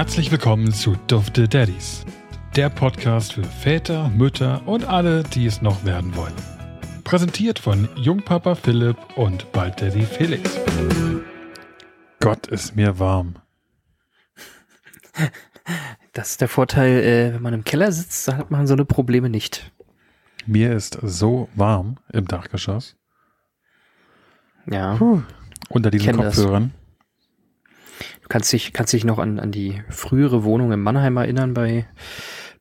Herzlich willkommen zu Dufte Daddies, der Podcast für Väter, Mütter und alle, die es noch werden wollen. Präsentiert von Jungpapa Philipp und bald Daddy Felix. Gott ist mir warm. Das ist der Vorteil, äh, wenn man im Keller sitzt, da hat man so eine Probleme nicht. Mir ist so warm im Dachgeschoss. Ja. Puh. Unter diesen Kenn das. Kopfhörern. Du kannst dich, kannst dich noch an, an die frühere Wohnung in Mannheim erinnern bei,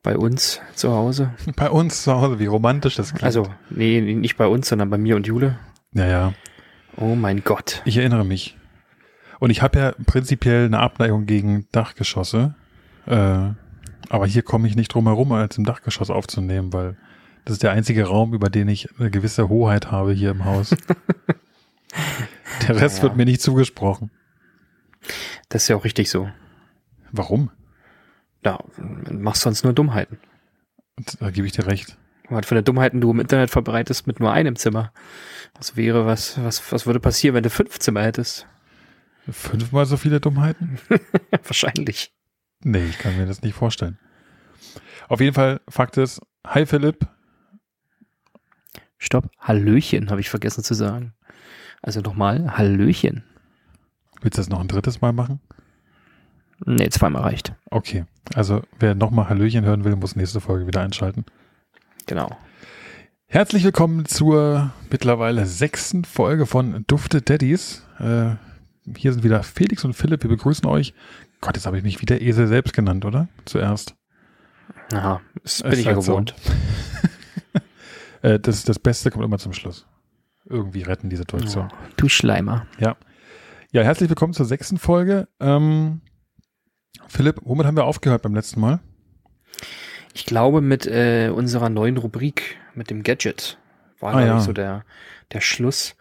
bei uns zu Hause. Bei uns zu Hause, wie romantisch das klingt. Also, nee, nicht bei uns, sondern bei mir und Jule. ja, ja. Oh mein Gott. Ich erinnere mich. Und ich habe ja prinzipiell eine Abneigung gegen Dachgeschosse. Äh, aber hier komme ich nicht drum herum, als im Dachgeschoss aufzunehmen, weil das ist der einzige Raum, über den ich eine gewisse Hoheit habe hier im Haus. der Rest Ja. wird mir nicht zugesprochen. Das ist ja auch richtig so. Warum? Ja, machst sonst nur Dummheiten. Da gebe ich dir recht. Was für eine Dummheiten du im Internet verbreitest mit nur einem Zimmer. Was wäre, was, was, was würde passieren, wenn du fünf Zimmer hättest? Fünfmal so viele Dummheiten? Wahrscheinlich. Nee, ich kann mir das nicht vorstellen. Auf jeden Fall, Fakt ist, hi Philipp, Stopp. Hallöchen, habe ich vergessen zu sagen. Also nochmal, Hallöchen. Willst du das noch ein drittes Mal machen? Nee, zweimal reicht. Okay, also wer nochmal Hallöchen hören will, muss nächste Folge wieder einschalten. Genau. Herzlich willkommen zur mittlerweile sechsten Folge von Dufte Daddies. Äh, hier sind wieder Felix und Philipp, wir begrüßen euch. Gott, jetzt habe ich mich wieder Esel selbst genannt, oder? Zuerst. Aha, das bin Ist ich ja halt so. gewohnt. Äh, das, das Beste kommt immer zum Schluss. Irgendwie retten die Situation. Ja, du Schleimer. Ja, herzlich willkommen zur sechsten Folge. Ähm, Philipp, womit haben wir aufgehört beim letzten Mal? Ich glaube, mit äh, unserer neuen Rubrik, mit dem Gadget, war, Ah, ja. so der, der Schluss.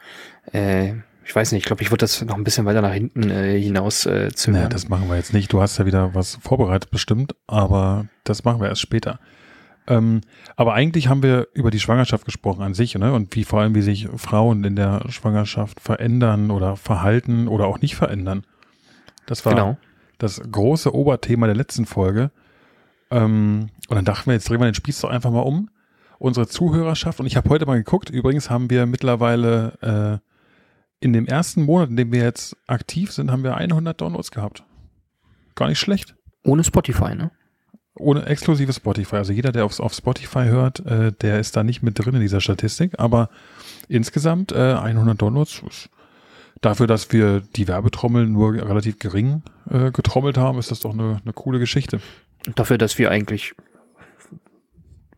Äh, ich weiß nicht, ich glaube, ich würde das noch ein bisschen weiter nach hinten äh, hinaus äh, zögern. Naja, das machen wir jetzt nicht. Du hast ja wieder was vorbereitet bestimmt, aber das machen wir erst später. Ähm, aber eigentlich haben wir über die Schwangerschaft gesprochen an sich, ne? Und wie vor allem, wie sich Frauen in der Schwangerschaft verändern oder verhalten oder auch nicht verändern. Das war genau. das große Oberthema der letzten Folge. Ähm, und dann dachten wir, jetzt drehen wir den Spieß doch einfach mal um. Unsere Zuhörerschaft, und ich habe heute mal geguckt, übrigens haben wir mittlerweile äh, in dem ersten Monat, in dem wir jetzt aktiv sind, haben wir 100 Downloads gehabt. Gar nicht schlecht. Ohne Spotify, ne? Ohne exklusive Spotify. Also jeder, der aufs, auf Spotify hört, äh, der ist da nicht mit drin in dieser Statistik. Aber insgesamt äh, 100 Downloads dafür, dass wir die Werbetrommel nur relativ gering äh, getrommelt haben, ist das doch eine, eine coole Geschichte. Dafür, dass wir eigentlich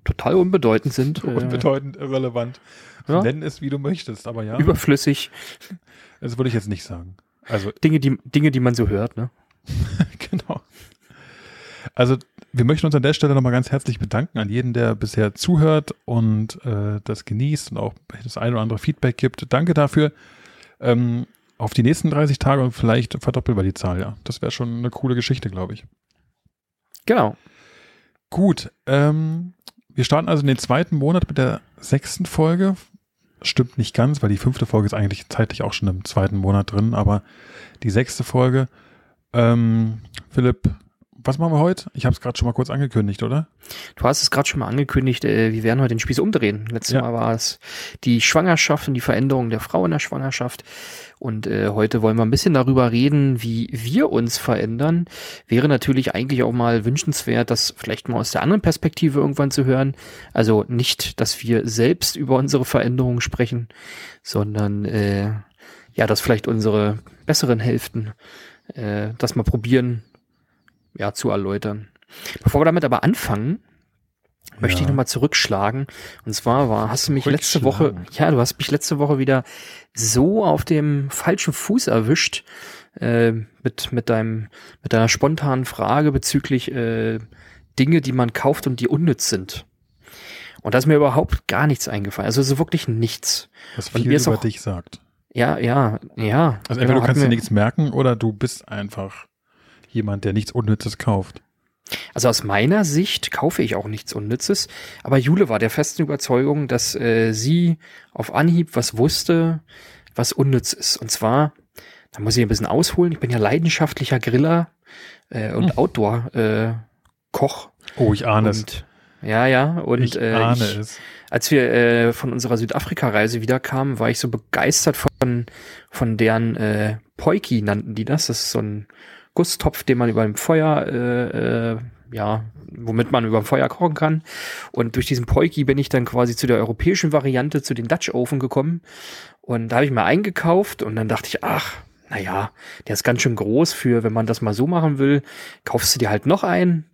total unbedeutend sind, äh, Unbedeutend, irrelevant. Ja. Nenn es, wie du möchtest, aber ja, überflüssig, das würde ich jetzt nicht sagen. Also, Dinge, die, Dinge, die man so hört, ne? genau. Also, wir möchten uns an der Stelle nochmal ganz herzlich bedanken an jeden, der bisher zuhört und äh, das genießt und auch das ein oder andere Feedback gibt. Danke dafür. Ähm, auf die nächsten 30 Tage und vielleicht verdoppeln wir die Zahl, ja. Das wäre schon eine coole Geschichte, glaube ich. Genau. Gut, ähm, wir starten also in den zweiten Monat mit der sechsten Folge. Stimmt nicht ganz, weil die fünfte Folge ist eigentlich zeitlich auch schon im zweiten Monat drin, aber die sechste Folge. Ähm, Philipp, was machen wir heute? Ich habe es gerade schon mal kurz angekündigt, oder? Du hast es gerade schon mal angekündigt, äh, wir werden heute den Spieß umdrehen. Letztes Ja. Mal war es die Schwangerschaft und die Veränderung der Frau in der Schwangerschaft. Und äh, heute wollen wir ein bisschen darüber reden, wie wir uns verändern. Wäre natürlich eigentlich auch mal wünschenswert, das vielleicht mal aus der anderen Perspektive irgendwann zu hören. Also nicht, dass wir selbst über unsere Veränderungen sprechen, sondern äh, ja, dass vielleicht unsere besseren Hälften äh, das mal probieren, ja, zu erläutern. Bevor wir damit aber anfangen, möchte ich nochmal zurückschlagen. Und zwar war, hast du mich letzte Woche, ja, du hast mich letzte Woche wieder so auf dem falschen Fuß erwischt, äh, mit, mit deinem, mit deiner spontanen Frage bezüglich äh, Dinge, die man kauft und die unnütz sind. Und da ist mir überhaupt gar nichts eingefallen. Also so wirklich nichts. Was viel mir über auch- dich sagt. Ja, ja, ja. Also Genau, entweder du kannst dir nichts merken oder du bist einfach jemand, der nichts Unnützes kauft. Also aus meiner Sicht kaufe ich auch nichts Unnützes, aber Jule war der festen Überzeugung, dass äh, sie auf Anhieb was wusste, was unnütz ist. Und zwar, da muss ich ein bisschen ausholen, ich bin ja leidenschaftlicher Griller äh, und hm. Outdoor-Koch. Äh, oh, ich ahne es. Ja, ja. Und ich äh, ahne ich, es. als wir äh, von unserer Südafrika-Reise wiederkamen, war ich so begeistert von, von deren äh, Poiki nannten die das. Das ist so ein Gusstopf, den man über dem Feuer, äh, äh, ja, womit man über dem Feuer kochen kann. Und durch diesen Poiki bin ich dann quasi zu der europäischen Variante, zu den Dutch Oven gekommen. Und da habe ich mal eingekauft und dann dachte ich, ach, naja, der ist ganz schön groß für, wenn man das mal so machen will, kaufst du dir halt noch einen.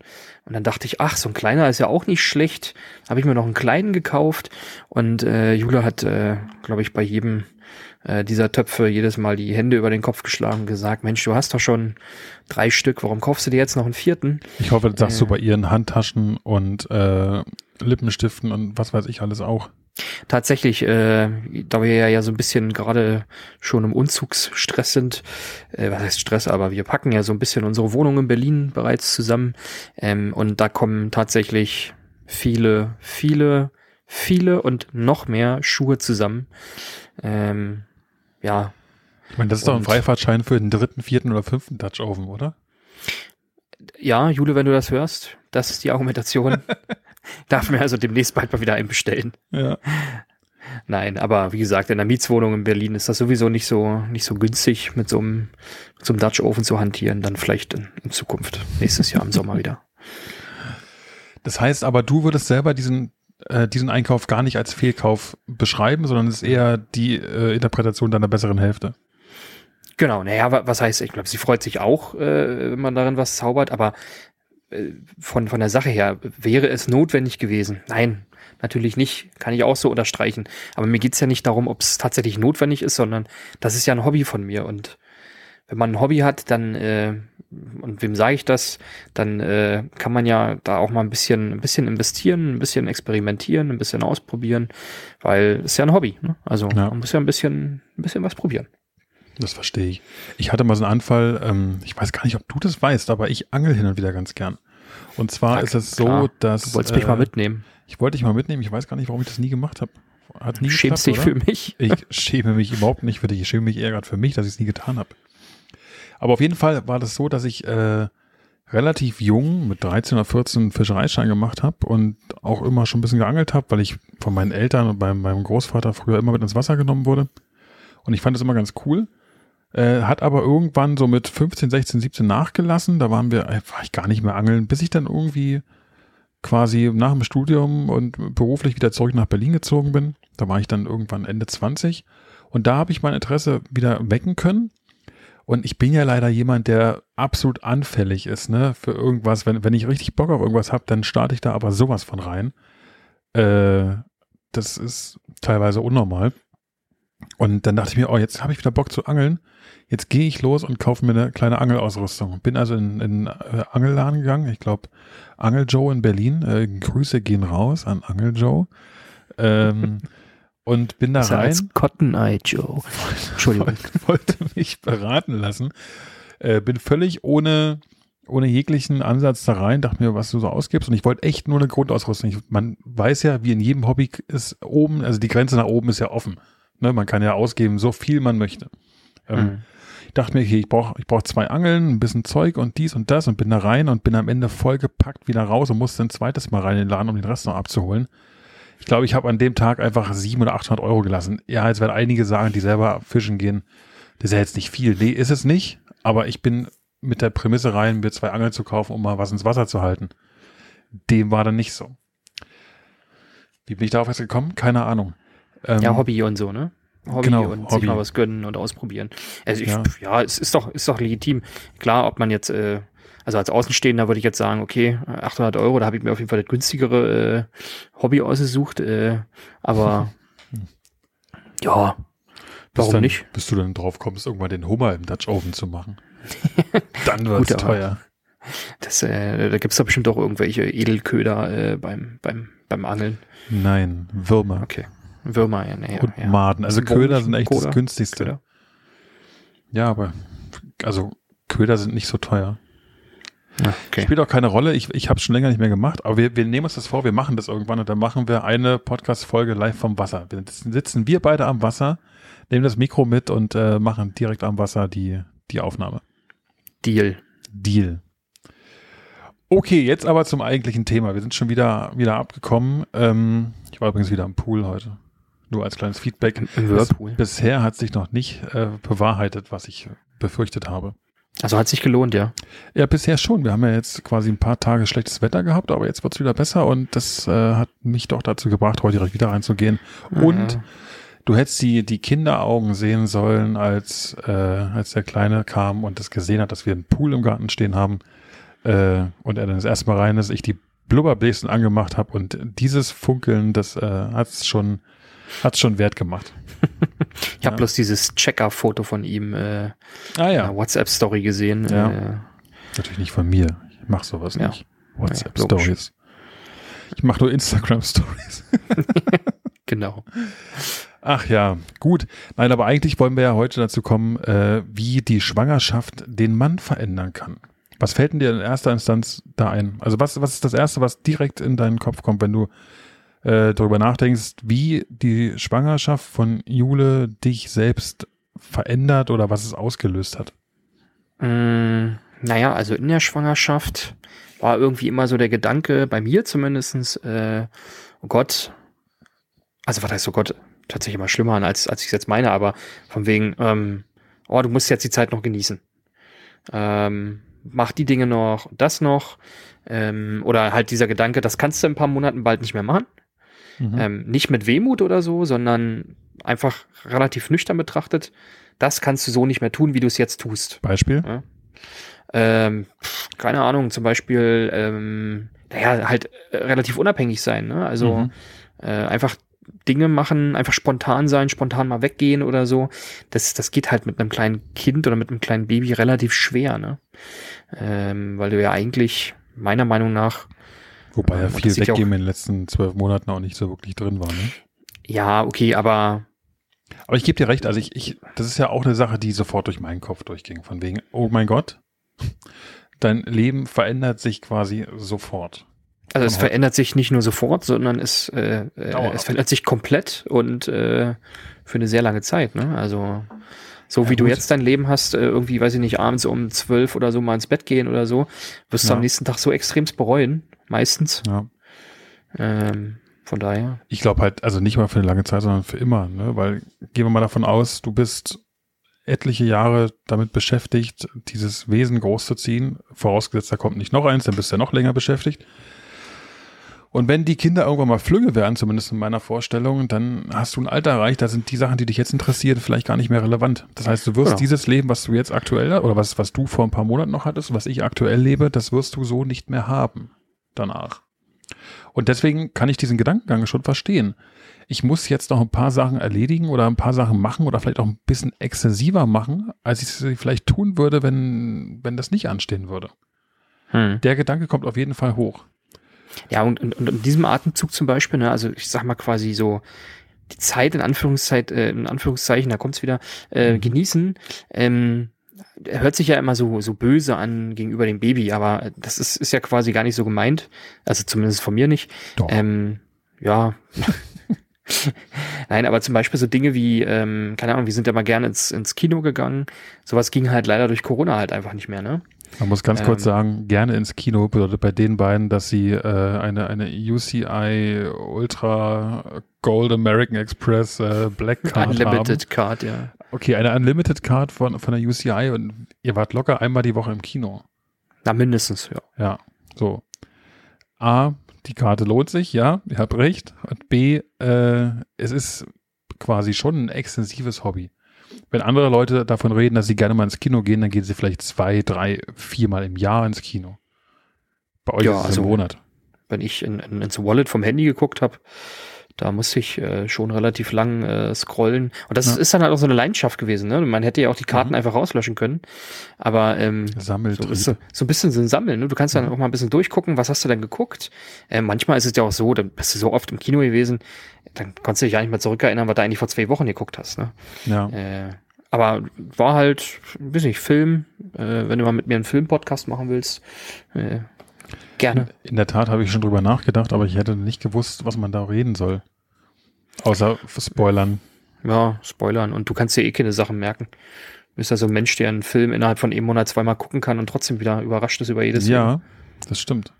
Und dann dachte ich, ach, so ein kleiner ist ja auch nicht schlecht. Habe ich mir noch einen kleinen gekauft und äh, Jule hat, äh, glaube ich, bei jedem äh, dieser Töpfe jedes Mal die Hände über den Kopf geschlagen und gesagt, Mensch, du hast doch schon drei Stück, warum kaufst du dir jetzt noch einen vierten? Ich hoffe, das sagst äh, du bei ihren Handtaschen und äh, Lippenstiften und was weiß ich alles auch. Tatsächlich, äh, da wir ja, so ein bisschen gerade schon im Umzugsstress sind, äh, was heißt Stress, aber wir packen ja so ein bisschen unsere Wohnung in Berlin bereits zusammen ähm, und da kommen tatsächlich viele, viele, viele und noch mehr Schuhe zusammen. Ähm, ja. Ich meine, das ist doch ein Freifahrtschein für den dritten, vierten oder fünften Dutch Oven, oder? Ja, Jule, wenn du das hörst, das ist die Argumentation. Darf mir also demnächst bald mal wieder einen bestellen. Ja. Nein, aber wie gesagt, in der Mietswohnung in Berlin ist das sowieso nicht so, nicht so günstig, mit so einem, mit so einem Dutch Oven zu hantieren. Dann vielleicht in, in Zukunft, nächstes Jahr im Sommer wieder. Das heißt aber, du würdest selber diesen, äh, diesen Einkauf gar nicht als Fehlkauf beschreiben, sondern es ist eher die äh, Interpretation deiner besseren Hälfte. Genau, naja, was heißt, ich glaube, sie freut sich auch, äh, wenn man darin was zaubert, aber äh, von, von der Sache her, wäre es notwendig gewesen? Nein, natürlich nicht. Kann ich auch so unterstreichen. Aber mir geht's ja nicht darum, ob es tatsächlich notwendig ist, sondern das ist ja ein Hobby von mir. Und wenn man ein Hobby hat, dann, äh, und wem sage ich das, dann äh, kann man ja da auch mal ein bisschen, ein bisschen investieren, ein bisschen experimentieren, ein bisschen ausprobieren, weil es ja ein Hobby. Ne? Also ja. man muss ja ein bisschen, ein bisschen was probieren. Das verstehe ich. Ich hatte mal so einen Anfall, ähm, ich weiß gar nicht, ob du das weißt, aber ich angel hin und wieder ganz gern. Und zwar ja, ist es so, klar. dass. Du wolltest äh, mich mal mitnehmen. Ich wollte dich mal mitnehmen. Ich weiß gar nicht, warum ich das nie gemacht habe. Hat nie Schämst dich für mich? Ich schäme mich überhaupt nicht für dich. Ich schäme mich eher gerade für mich, dass ich es nie getan habe. Aber auf jeden Fall war das so, dass ich äh, relativ jung mit 13 oder 14 Fischereischein gemacht habe und auch immer schon ein bisschen geangelt habe, weil ich von meinen Eltern und beim, meinem Großvater früher immer mit ins Wasser genommen wurde. Und ich fand das immer ganz cool. Äh, hat aber irgendwann so mit 15, 16, 17 nachgelassen. Da waren wir, äh, war ich gar nicht mehr angeln, bis ich dann irgendwie quasi nach dem Studium und beruflich wieder zurück nach Berlin gezogen bin. Da war ich dann irgendwann Ende 20. Und da habe ich mein Interesse wieder wecken können. Und ich bin ja leider jemand, der absolut anfällig ist, ne, für irgendwas. Wenn, wenn ich richtig Bock auf irgendwas habe, dann starte ich da aber sowas von rein. Äh, das ist teilweise unnormal. Und dann dachte ich mir, oh, jetzt habe ich wieder Bock zu angeln. Jetzt gehe ich los und kaufe mir eine kleine Angelausrüstung. Bin also in, in äh, Angelladen gegangen. Ich glaube, Angel Joe in Berlin. Äh, Grüße gehen raus an Angel Joe. Ähm, und bin da rein. Als Cotton Eye Joe. Entschuldigung. Wollte, wollte mich beraten lassen. Äh, bin völlig ohne, ohne jeglichen Ansatz da rein, dachte mir, was du so ausgibst. Und ich wollte echt nur eine Grundausrüstung. Ich, man weiß ja, wie in jedem Hobby ist oben, also die Grenze nach oben ist ja offen. Ne, man kann ja ausgeben, so viel man möchte. Ähm, mhm. Ich dachte mir, okay, ich brauche ich brauch zwei Angeln, ein bisschen Zeug und dies und das und bin da rein und bin am Ende vollgepackt wieder raus und musste ein zweites Mal rein in den Laden, um den Rest noch abzuholen. Ich glaube, ich habe an dem Tag einfach 700 oder 800 Euro gelassen. Ja, jetzt werden einige sagen, die selber fischen gehen, das ist ja jetzt nicht viel. Nee, ist es nicht, aber ich bin mit der Prämisse rein, mir zwei Angeln zu kaufen, um mal was ins Wasser zu halten. Dem war dann nicht so. Wie bin ich darauf jetzt gekommen? Keine Ahnung. Ähm, ja, Hobby und so, ne? Hobby genau, und Hobby. sich mal was gönnen und ausprobieren. Also ich, ja. ja, es ist doch, ist doch legitim. Klar, ob man jetzt, äh, also als Außenstehender würde ich jetzt sagen, okay, 800 Euro, da habe ich mir auf jeden Fall das günstigere äh, Hobby ausgesucht, äh, aber ja, warum dann, nicht? Bis du dann drauf kommst, irgendwann den Hummer im Dutch Oven zu machen. dann wird es teuer. Das, äh, da gibt's doch bestimmt auch irgendwelche Edelköder äh, beim, beim, beim Angeln. Nein, Würmer. Okay. Würmer, ja, nee, Und ja. Maden. Also Köder sind echt Koda? das günstigste. Köder. Ja, aber also Köder sind nicht so teuer. Okay. Spielt auch keine Rolle. Ich, ich habe es schon länger nicht mehr gemacht, aber wir, wir nehmen uns das vor, wir machen das irgendwann und dann machen wir eine Podcast-Folge live vom Wasser. Wir sitzen wir beide am Wasser, nehmen das Mikro mit und äh, machen direkt am Wasser die, die Aufnahme. Deal. Deal. Okay, jetzt aber zum eigentlichen Thema. Wir sind schon wieder, wieder abgekommen. Ähm, ich war übrigens wieder am Pool heute. Nur als kleines Feedback. Im Whirlpool. Bisher hat sich noch nicht äh, bewahrheitet, was ich befürchtet habe. Also hat sich gelohnt, ja. Ja, bisher schon. Wir haben ja jetzt quasi ein paar Tage schlechtes Wetter gehabt, aber jetzt wird's wieder besser und das äh, hat mich doch dazu gebracht, heute direkt wieder reinzugehen. Und Ja. du hättest die, die Kinderaugen sehen sollen, als, äh, als der Kleine kam und das gesehen hat, dass wir einen Pool im Garten stehen haben äh, und er dann das erste Mal rein ist, ich die Blubberbläschen angemacht habe und dieses Funkeln, das äh, hat's schon, hat's schon wert gemacht. Ich habe Ja. bloß dieses Checker-Foto von ihm äh, Ah in der WhatsApp-Story gesehen. Ja. Äh, Natürlich nicht von mir. Ich mache sowas Ja. nicht. WhatsApp Ja, logisch. Stories. Ich mache nur Instagram Stories. genau. Ach ja, gut. Nein, aber eigentlich wollen wir ja heute dazu kommen, äh, wie die Schwangerschaft den Mann verändern kann. Was fällt denn dir in erster Instanz da ein? Also was, was ist das Erste, was direkt in deinen Kopf kommt, wenn du äh, darüber nachdenkst, wie die Schwangerschaft von Jule dich selbst verändert oder was es ausgelöst hat? Mm, naja, also in der Schwangerschaft war irgendwie immer so der Gedanke, bei mir zumindestens, äh, oh Gott, also was heißt oh Gott, sich immer schlimmer an, als, als ich es jetzt meine, aber von wegen, ähm, oh, du musst jetzt die Zeit noch genießen. Ähm, mach die Dinge noch, das noch, ähm, oder halt dieser Gedanke, das kannst du in ein paar Monaten bald nicht mehr machen. Mhm. Ähm, nicht mit Wehmut oder so, sondern einfach relativ nüchtern betrachtet. Das kannst du so nicht mehr tun, wie du es jetzt tust. Beispiel? Ja. Ähm, keine Ahnung, zum Beispiel, ähm, naja, halt äh, relativ unabhängig sein, ne? Also Mhm. äh, einfach Dinge machen, einfach spontan sein, spontan mal weggehen oder so. Das, das geht halt mit einem kleinen Kind oder mit einem kleinen Baby relativ schwer, ne? Ähm, weil du ja eigentlich, meiner Meinung nach, Wobei ja Und das viel sieht ja Weggeben in den letzten zwölf Monaten auch nicht so wirklich drin war. Ne? ja, okay, aber Aber ich gebe dir recht, also ich, ich, das ist ja auch eine Sache, die sofort durch meinen Kopf durchging. Von wegen, oh mein Gott, dein Leben verändert sich quasi sofort. Also es heute- verändert sich nicht nur sofort, sondern es, äh, äh, Dauerhaft. es verändert sich komplett und äh, für eine sehr lange Zeit. Ne? Also so Ja, wie du gut. jetzt dein Leben hast, äh, irgendwie, weiß ich nicht, abends um zwölf oder so mal ins Bett gehen oder so, wirst du Ja. am nächsten Tag so extremst bereuen, meistens. Ja. Ähm, von daher. Ich glaube halt, also nicht mal für eine lange Zeit, sondern für immer, ne? Weil gehen wir mal davon aus, du bist etliche Jahre damit beschäftigt, dieses Wesen großzuziehen. Vorausgesetzt, da kommt nicht noch eins, dann bist du ja noch länger beschäftigt. Und wenn die Kinder irgendwann mal Flügge werden, zumindest in meiner Vorstellung, dann hast du ein Alter erreicht, da sind die Sachen, die dich jetzt interessieren, vielleicht gar nicht mehr relevant. Das heißt, du wirst Genau. dieses Leben, was du jetzt aktuell, oder was, was du vor ein paar Monaten noch hattest, was ich aktuell lebe, das wirst du so nicht mehr haben danach. Und deswegen kann ich diesen Gedankengang schon verstehen. Ich muss jetzt noch ein paar Sachen erledigen oder ein paar Sachen machen oder vielleicht auch ein bisschen exzessiver machen, als ich es vielleicht tun würde, wenn, wenn das nicht anstehen würde. Hm. Der Gedanke kommt auf jeden Fall hoch. Ja, und, und, und in diesem Atemzug zum Beispiel, ne, also ich sag mal quasi so, die Zeit in Anführungszeit, äh, in Anführungszeichen, da kommt's wieder, äh, Mhm. genießen, ähm, hört sich ja immer so, so böse an gegenüber dem Baby, aber das ist, ist ja quasi gar nicht so gemeint. Also zumindest von mir nicht. Doch. Ähm, ja. Nein, aber zum Beispiel so Dinge wie, ähm, keine Ahnung, wir sind ja mal gerne ins, ins Kino gegangen. Sowas ging halt leider durch Corona halt einfach nicht mehr, ne? Man muss ganz kurz Ähm, sagen, gerne ins Kino bedeutet bei den beiden, dass sie äh, eine, eine UCI Ultra Gold American Express äh, Black Card Unlimited haben. Card, ja. Okay, eine Unlimited Card von, von der UCI und ihr wart locker einmal die Woche im Kino. Na, mindestens, ja. Ja, so. A, die Karte lohnt sich, ja, ihr habt recht. Und B, äh, es ist quasi schon ein extensives Hobby. Wenn andere Leute davon reden, dass sie gerne mal ins Kino gehen, dann gehen sie vielleicht zwei, drei, viermal im Jahr ins Kino. Bei euch Ja, ist es also- im Monat. wenn ich in, in, ins Wallet vom Handy geguckt habe, da musste ich äh, schon relativ lang äh, scrollen. Und das Ja. ist dann halt auch so eine Leidenschaft gewesen. Ne? Man hätte ja auch die Karten Mhm. einfach rauslöschen können. Aber ähm, so, so so ein bisschen so ein Sammeln. Ne? Du kannst dann Mhm. auch mal ein bisschen durchgucken, was hast du denn geguckt. Äh, manchmal ist es ja auch so, dann bist du so oft im Kino gewesen, dann konntest du dich gar nicht mehr zurückerinnern, was du eigentlich vor zwei Wochen geguckt hast. Ne? ja. Äh, aber war halt, weiß nicht, Film. Äh, wenn du mal mit mir einen Film-Podcast machen willst, äh, gerne. In der Tat habe ich schon drüber nachgedacht, aber ich hätte nicht gewusst, was man da reden soll. Außer Spoilern. Ja, spoilern. Und du kannst dir eh keine Sachen merken. bist ja so ein Mensch, der einen Film innerhalb von einem Monat zweimal gucken kann und trotzdem wieder überrascht ist über jedes Ja, das stimmt.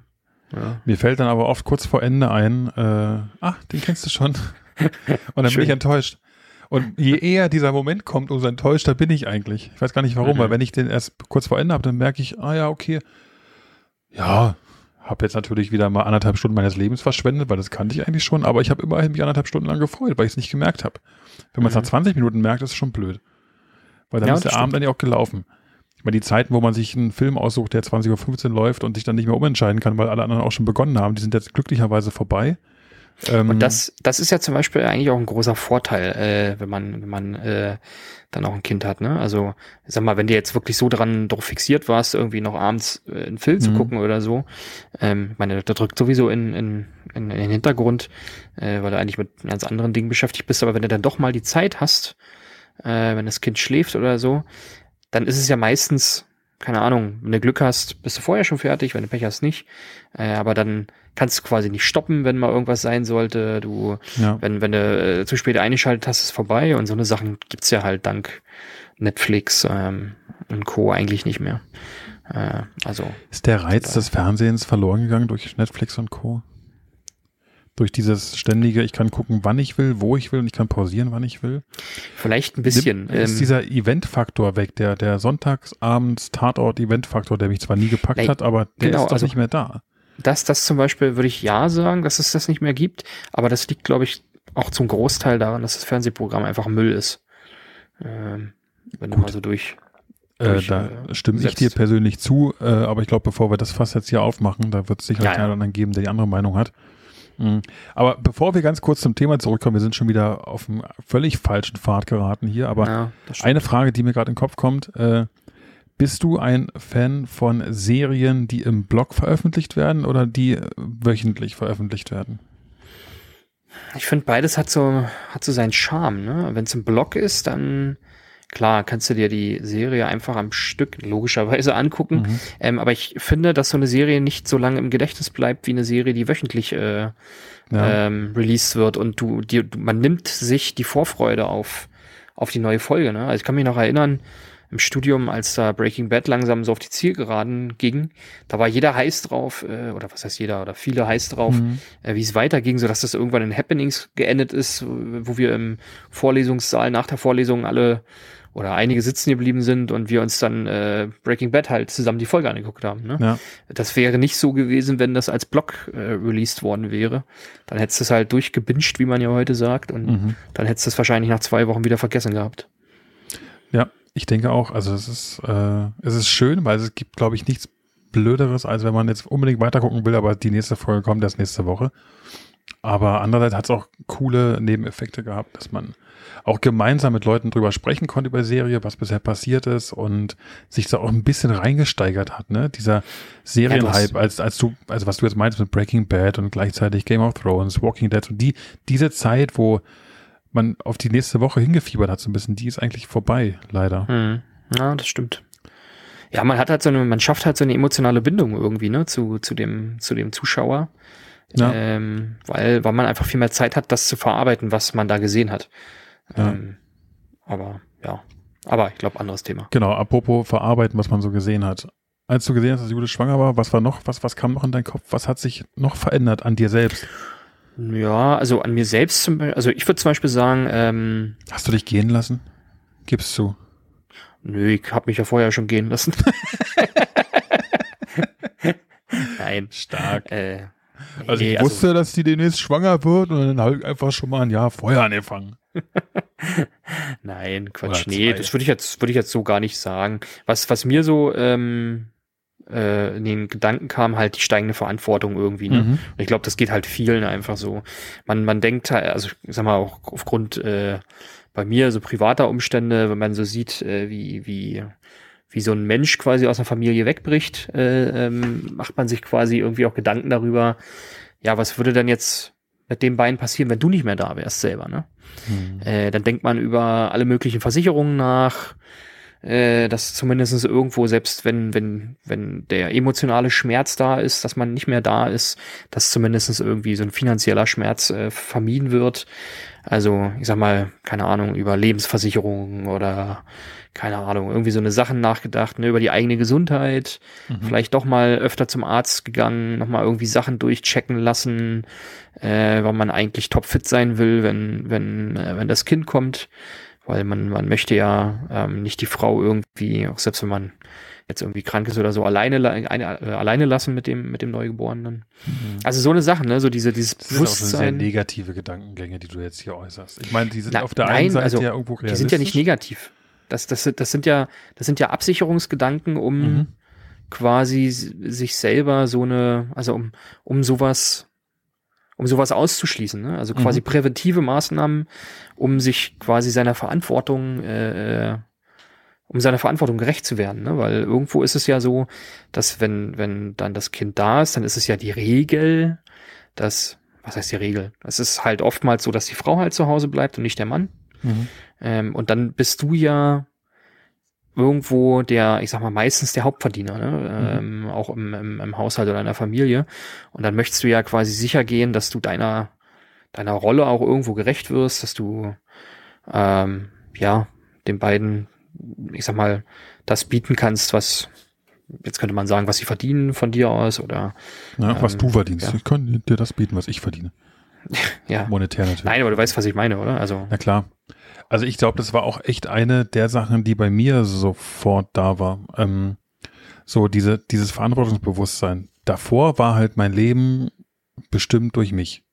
Ja. Mir fällt dann aber oft kurz vor Ende ein, äh, ach, den kennst du schon. Und dann Schön. bin ich enttäuscht. Und je eher dieser Moment kommt, umso enttäuschter bin ich eigentlich. Ich weiß gar nicht warum, Mhm. weil wenn ich den erst kurz vor Ende habe, dann merke ich, ah ja, okay, ja, habe jetzt natürlich wieder mal anderthalb Stunden meines Lebens verschwendet, weil das kannte ich eigentlich schon, aber ich habe immerhin mich anderthalb Stunden lang gefreut, weil ich es nicht gemerkt habe. Wenn man es Mhm. nach 20 Minuten merkt, ist es schon blöd. Weil dann Ja, ist der das Abend dann ja auch gelaufen. Ich meine, die Zeiten, wo man sich einen Film aussucht, der 20.15 Uhr läuft und sich dann nicht mehr umentscheiden kann, weil alle anderen auch schon begonnen haben, die sind jetzt glücklicherweise vorbei. Ähm, Und das, das ist ja zum Beispiel eigentlich auch ein großer Vorteil, äh, wenn man, wenn man äh, dann auch ein Kind hat. Ne? Also, ich sag mal, wenn du jetzt wirklich so dran drauf fixiert warst, irgendwie noch abends äh, einen Film zu Mhm. gucken oder so, ähm, ich meine, da drückt sowieso in, in, in, in den Hintergrund, äh, weil du eigentlich mit ganz anderen Dingen beschäftigt bist. Aber wenn du dann doch mal die Zeit hast, äh, wenn das Kind schläft oder so, dann ist es ja meistens, keine Ahnung, wenn du Glück hast, bist du vorher schon fertig, wenn du Pech hast, nicht. Äh, aber dann kannst du quasi nicht stoppen, wenn mal irgendwas sein sollte. Du, ja. wenn, wenn du äh, zu spät eingeschaltet hast, ist es vorbei. Und so eine Sachen gibt's ja halt dank Netflix ähm, und Co. eigentlich nicht mehr. Äh, also, Ist der Reiz des Fernsehens verloren gegangen durch Netflix und Co.? Durch dieses ständige, ich kann gucken, wann ich will, wo ich will und ich kann pausieren, wann ich will. vielleicht ein bisschen. Ist ähm, dieser Eventfaktor weg, der, der Sonntagsabends Tatort-Eventfaktor, der mich zwar nie gepackt Nee, hat, aber der genau, ist doch also- nicht mehr da. Das, das zum Beispiel würde ich ja sagen, dass es das nicht mehr gibt, aber das liegt, glaube ich, auch zum Großteil daran, dass das Fernsehprogramm einfach Müll ist. Ähm, wenn du Gut. mal so durch. Äh, da äh, stimme ich dir persönlich zu, äh, aber ich glaube, bevor wir das Fass jetzt hier aufmachen, da wird es sicherlich Ja, ja. einen oder anderen geben, der die andere Meinung hat. Mhm. Aber bevor wir ganz kurz zum Thema zurückkommen, wir sind schon wieder auf einem völlig falschen Pfad geraten hier, aber ja. Eine Frage, die mir gerade in den Kopf kommt. Äh, bist du ein Fan von Serien, die im Blog veröffentlicht werden oder die wöchentlich veröffentlicht werden? Ich finde, beides hat so, hat so seinen Charme, ne? Wenn es ein Blog ist, dann klar, kannst du dir die Serie einfach am Stück logischerweise angucken. Mhm. Ähm, aber ich finde, dass so eine Serie nicht so lange im Gedächtnis bleibt wie eine Serie, die wöchentlich äh, Ja. ähm, released wird und du, dir, man nimmt sich die Vorfreude auf, auf die neue Folge. Ne? Also ich kann mich noch erinnern, im Studium, als da Breaking Bad langsam so auf die Zielgeraden ging, da war jeder heiß drauf, äh, oder was heißt jeder, oder viele heiß drauf, Mhm. äh, wie es weiterging, so dass das irgendwann in Happenings geendet ist, wo wir im Vorlesungssaal nach der Vorlesung alle oder einige sitzen geblieben sind und wir uns dann äh, Breaking Bad halt zusammen die Folge angeguckt haben. Ne? Ja. Das wäre nicht so gewesen, wenn das als Blog äh, released worden wäre. Dann hättest du es halt durchgebinged, wie man ja heute sagt, und Mhm. dann hättest du es wahrscheinlich nach zwei Wochen wieder vergessen gehabt. ja, ich denke auch. Also es ist, äh, es ist schön, weil es gibt, glaube ich, nichts Blöderes, als wenn man jetzt unbedingt weitergucken will, aber die nächste Folge kommt erst nächste Woche. Aber andererseits hat es auch coole Nebeneffekte gehabt, dass man auch gemeinsam mit Leuten drüber sprechen konnte über Serie, was bisher passiert ist und sich da auch ein bisschen reingesteigert hat, ne? Dieser Serienhype, Ja, als, als du, also was du jetzt meinst mit Breaking Bad und gleichzeitig Game of Thrones, Walking Dead und die, diese Zeit, wo man auf die nächste Woche hingefiebert hat, so ein bisschen, die ist eigentlich vorbei, leider. Hm. Ja, das stimmt. Ja, man hat halt so eine, man schafft halt so eine emotionale Bindung irgendwie, ne, zu, zu dem, zu dem Zuschauer. Ja. Ähm, weil, weil man einfach viel mehr Zeit hat, das zu verarbeiten, was man da gesehen hat. Ja. Ähm, aber, ja. Aber ich glaube, anderes Thema. Genau, apropos verarbeiten, was man so gesehen hat. Als du gesehen hast, dass Judith schwanger war, was war noch, was, was kam noch in deinen Kopf? Was hat sich noch verändert an dir selbst? Ja, also an mir selbst zum Beispiel, also ich würde zum Beispiel sagen, ähm, Hast du dich gehen lassen? Gibst du. nö, ich habe mich ja vorher schon gehen lassen. Nein. Stark. Äh, Also ich wusste, dass die demnächst schwanger wird und dann habe ich einfach schon mal ein Jahr vorher angefangen. Nein, Quatsch. Nee, das würde ich jetzt, würde ich jetzt so gar nicht sagen. Was, was mir so ähm, äh, in den Gedanken kam, halt die steigende Verantwortung irgendwie. Ne? Mhm. Und Ich glaube, das geht halt vielen einfach so. Man, man denkt halt, also ich sag mal auch aufgrund äh, bei mir so privater Umstände, wenn man so sieht, äh, wie, wie, wie so ein Mensch quasi aus einer Familie wegbricht, äh, ähm, macht man sich quasi irgendwie auch Gedanken darüber, ja, was würde denn jetzt mit dem Bein passieren, wenn du nicht mehr da wärst selber, ne? Mhm. Äh, dann denkt man über alle möglichen Versicherungen nach. Äh, dass zumindest irgendwo, selbst wenn, wenn, wenn der emotionale Schmerz da ist, dass man nicht mehr da ist, dass zumindest irgendwie so ein finanzieller Schmerz äh, vermieden wird. Also, ich sag mal, keine Ahnung, über Lebensversicherungen oder keine Ahnung, irgendwie so eine Sachen nachgedacht, ne, über die eigene Gesundheit, mhm. vielleicht doch mal öfter zum Arzt gegangen, nochmal irgendwie Sachen durchchecken lassen, äh, weil man eigentlich topfit sein will, wenn, wenn, äh, wenn das Kind kommt weil man, man möchte ja ähm, nicht die Frau irgendwie, auch selbst wenn man jetzt irgendwie krank ist oder so, alleine, eine, äh, alleine lassen mit dem, mit dem Neugeborenen. Mhm. Also so eine Sache, ne, so diese, dieses das Bewusstsein. sind auch sehr negative Gedankengänge, die du jetzt hier äußerst. Ich meine, die sind Na, auf der nein, einen Seite also, ja irgendwo realistisch. Die sind ja nicht negativ. Das, das, das sind ja, das sind ja Absicherungsgedanken, um mhm. quasi sich selber so eine, also um, um sowas um sowas auszuschließen. Ne? Also quasi mhm. präventive Maßnahmen, um sich quasi seiner Verantwortung, äh, äh, um seiner Verantwortung gerecht zu werden. Ne? Weil irgendwo ist es ja so, dass wenn, wenn dann das Kind da ist, dann ist es ja die Regel, dass, was heißt die Regel? Es ist halt oftmals so, dass die Frau halt zu Hause bleibt und nicht der Mann. Mhm. Ähm, und dann bist du ja irgendwo der, ich sag mal, meistens der Hauptverdiener, ne? Mhm. Ähm, auch im, im, im Haushalt oder in der Familie. Und dann möchtest du ja quasi sicher gehen, dass du deiner, deiner Rolle auch irgendwo gerecht wirst, dass du ähm, ja den beiden, ich sag mal, das bieten kannst, was jetzt könnte man sagen, was sie verdienen von dir aus oder ja, ähm, was du verdienst. Ja. Ich kann dir das bieten, was ich verdiene. ja. Monetär natürlich. Nein, aber du weißt, was ich meine, oder? Also. Na klar. Also ich glaube, das war auch echt eine der Sachen, die bei mir sofort da war. Ähm, so diese, dieses Verantwortungsbewusstsein. Davor war halt mein Leben bestimmt durch mich.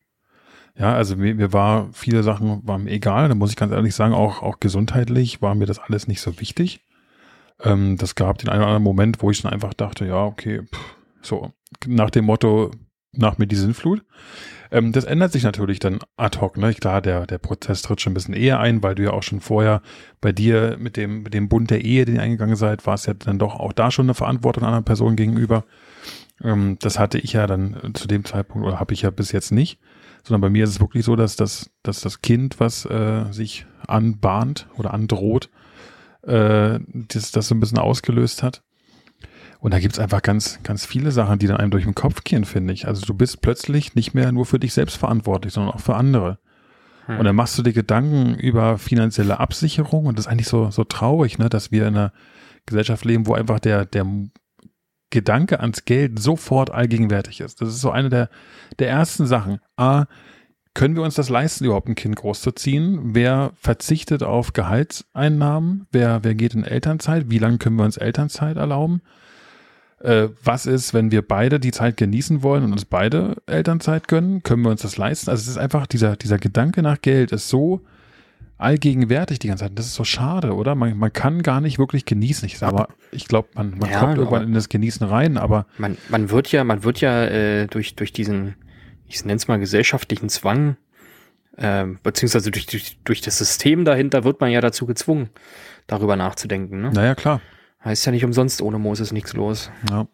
Ja, also mir, mir war viele Sachen waren mir egal. Da muss ich ganz ehrlich sagen, auch, auch gesundheitlich war mir das alles nicht so wichtig. Ähm, das gab den einen oder anderen Moment, wo ich dann einfach dachte, ja, okay, pff, so nach dem Motto, nach mir die Sinnflut. Ähm, das ändert sich natürlich dann ad hoc. Ne? Klar, der, der Prozess tritt schon ein bisschen eher ein, weil du ja auch schon vorher bei dir mit dem, mit dem Bund der Ehe, den ihr eingegangen seid, war es ja dann doch auch da schon eine Verantwortung einer Person gegenüber. Ähm, das hatte ich ja dann zu dem Zeitpunkt oder habe ich ja bis jetzt nicht. Sondern bei mir ist es wirklich so, dass das, dass das Kind, was äh, sich anbahnt oder androht, äh, das, das so ein bisschen ausgelöst hat. Und da gibt's einfach ganz, ganz viele Sachen, die dann einem durch den Kopf gehen, finde ich. Also du bist plötzlich nicht mehr nur für dich selbst verantwortlich, sondern auch für andere. Hm. Und dann machst du dir Gedanken über finanzielle Absicherung und das ist eigentlich so, so traurig, ne, dass wir in einer Gesellschaft leben, wo einfach der, der Gedanke ans Geld sofort allgegenwärtig ist. Das ist so eine der, der ersten Sachen. A, können wir uns das leisten, überhaupt ein Kind großzuziehen? Wer verzichtet auf Gehaltseinnahmen? Wer, wer geht in Elternzeit? Wie lange können wir uns Elternzeit erlauben? Äh, was ist, wenn wir beide die Zeit genießen wollen und uns beide Elternzeit gönnen? Können wir uns das leisten? Also es ist einfach, dieser, dieser Gedanke nach Geld ist so allgegenwärtig die ganze Zeit. Das ist so schade, oder? Man, man kann gar nicht wirklich genießen. Ich aber, ich glaube, man, man ja, kommt irgendwann in das Genießen rein, aber. Man, man wird ja, man wird ja äh, durch, durch diesen, ich nenne es mal gesellschaftlichen Zwang, äh, beziehungsweise durch, durch, durch das System dahinter wird man ja dazu gezwungen, darüber nachzudenken. Ne? Naja, klar. Heißt ja nicht umsonst, ohne Moses nichts los. Ja.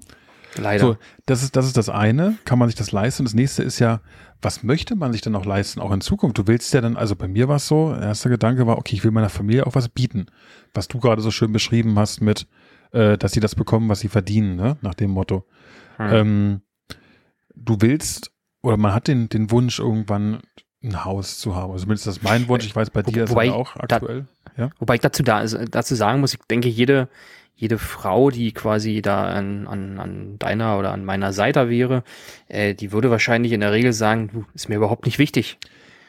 Leider. So, das ist, das ist das eine. Kann man sich das leisten? Das nächste ist ja, was möchte man sich denn noch leisten, auch in Zukunft? Du willst ja dann, also bei mir war es so, erster Gedanke war, okay, ich will meiner Familie auch was bieten. Was du gerade so schön beschrieben hast mit, äh, dass sie das bekommen, was sie verdienen, ne? nach dem Motto. Hm. Ähm, du willst, oder man hat den, den Wunsch, irgendwann ein Haus zu haben. Also zumindest das ist mein Wunsch. Ich weiß, bei dir wobei, ist es auch aktuell. Da, ja? Wobei ich dazu, da, dazu sagen muss, ich denke, jede, jede Frau, die quasi da an, an, an deiner oder an meiner Seite wäre, äh, die würde wahrscheinlich in der Regel sagen, du, ist mir überhaupt nicht wichtig.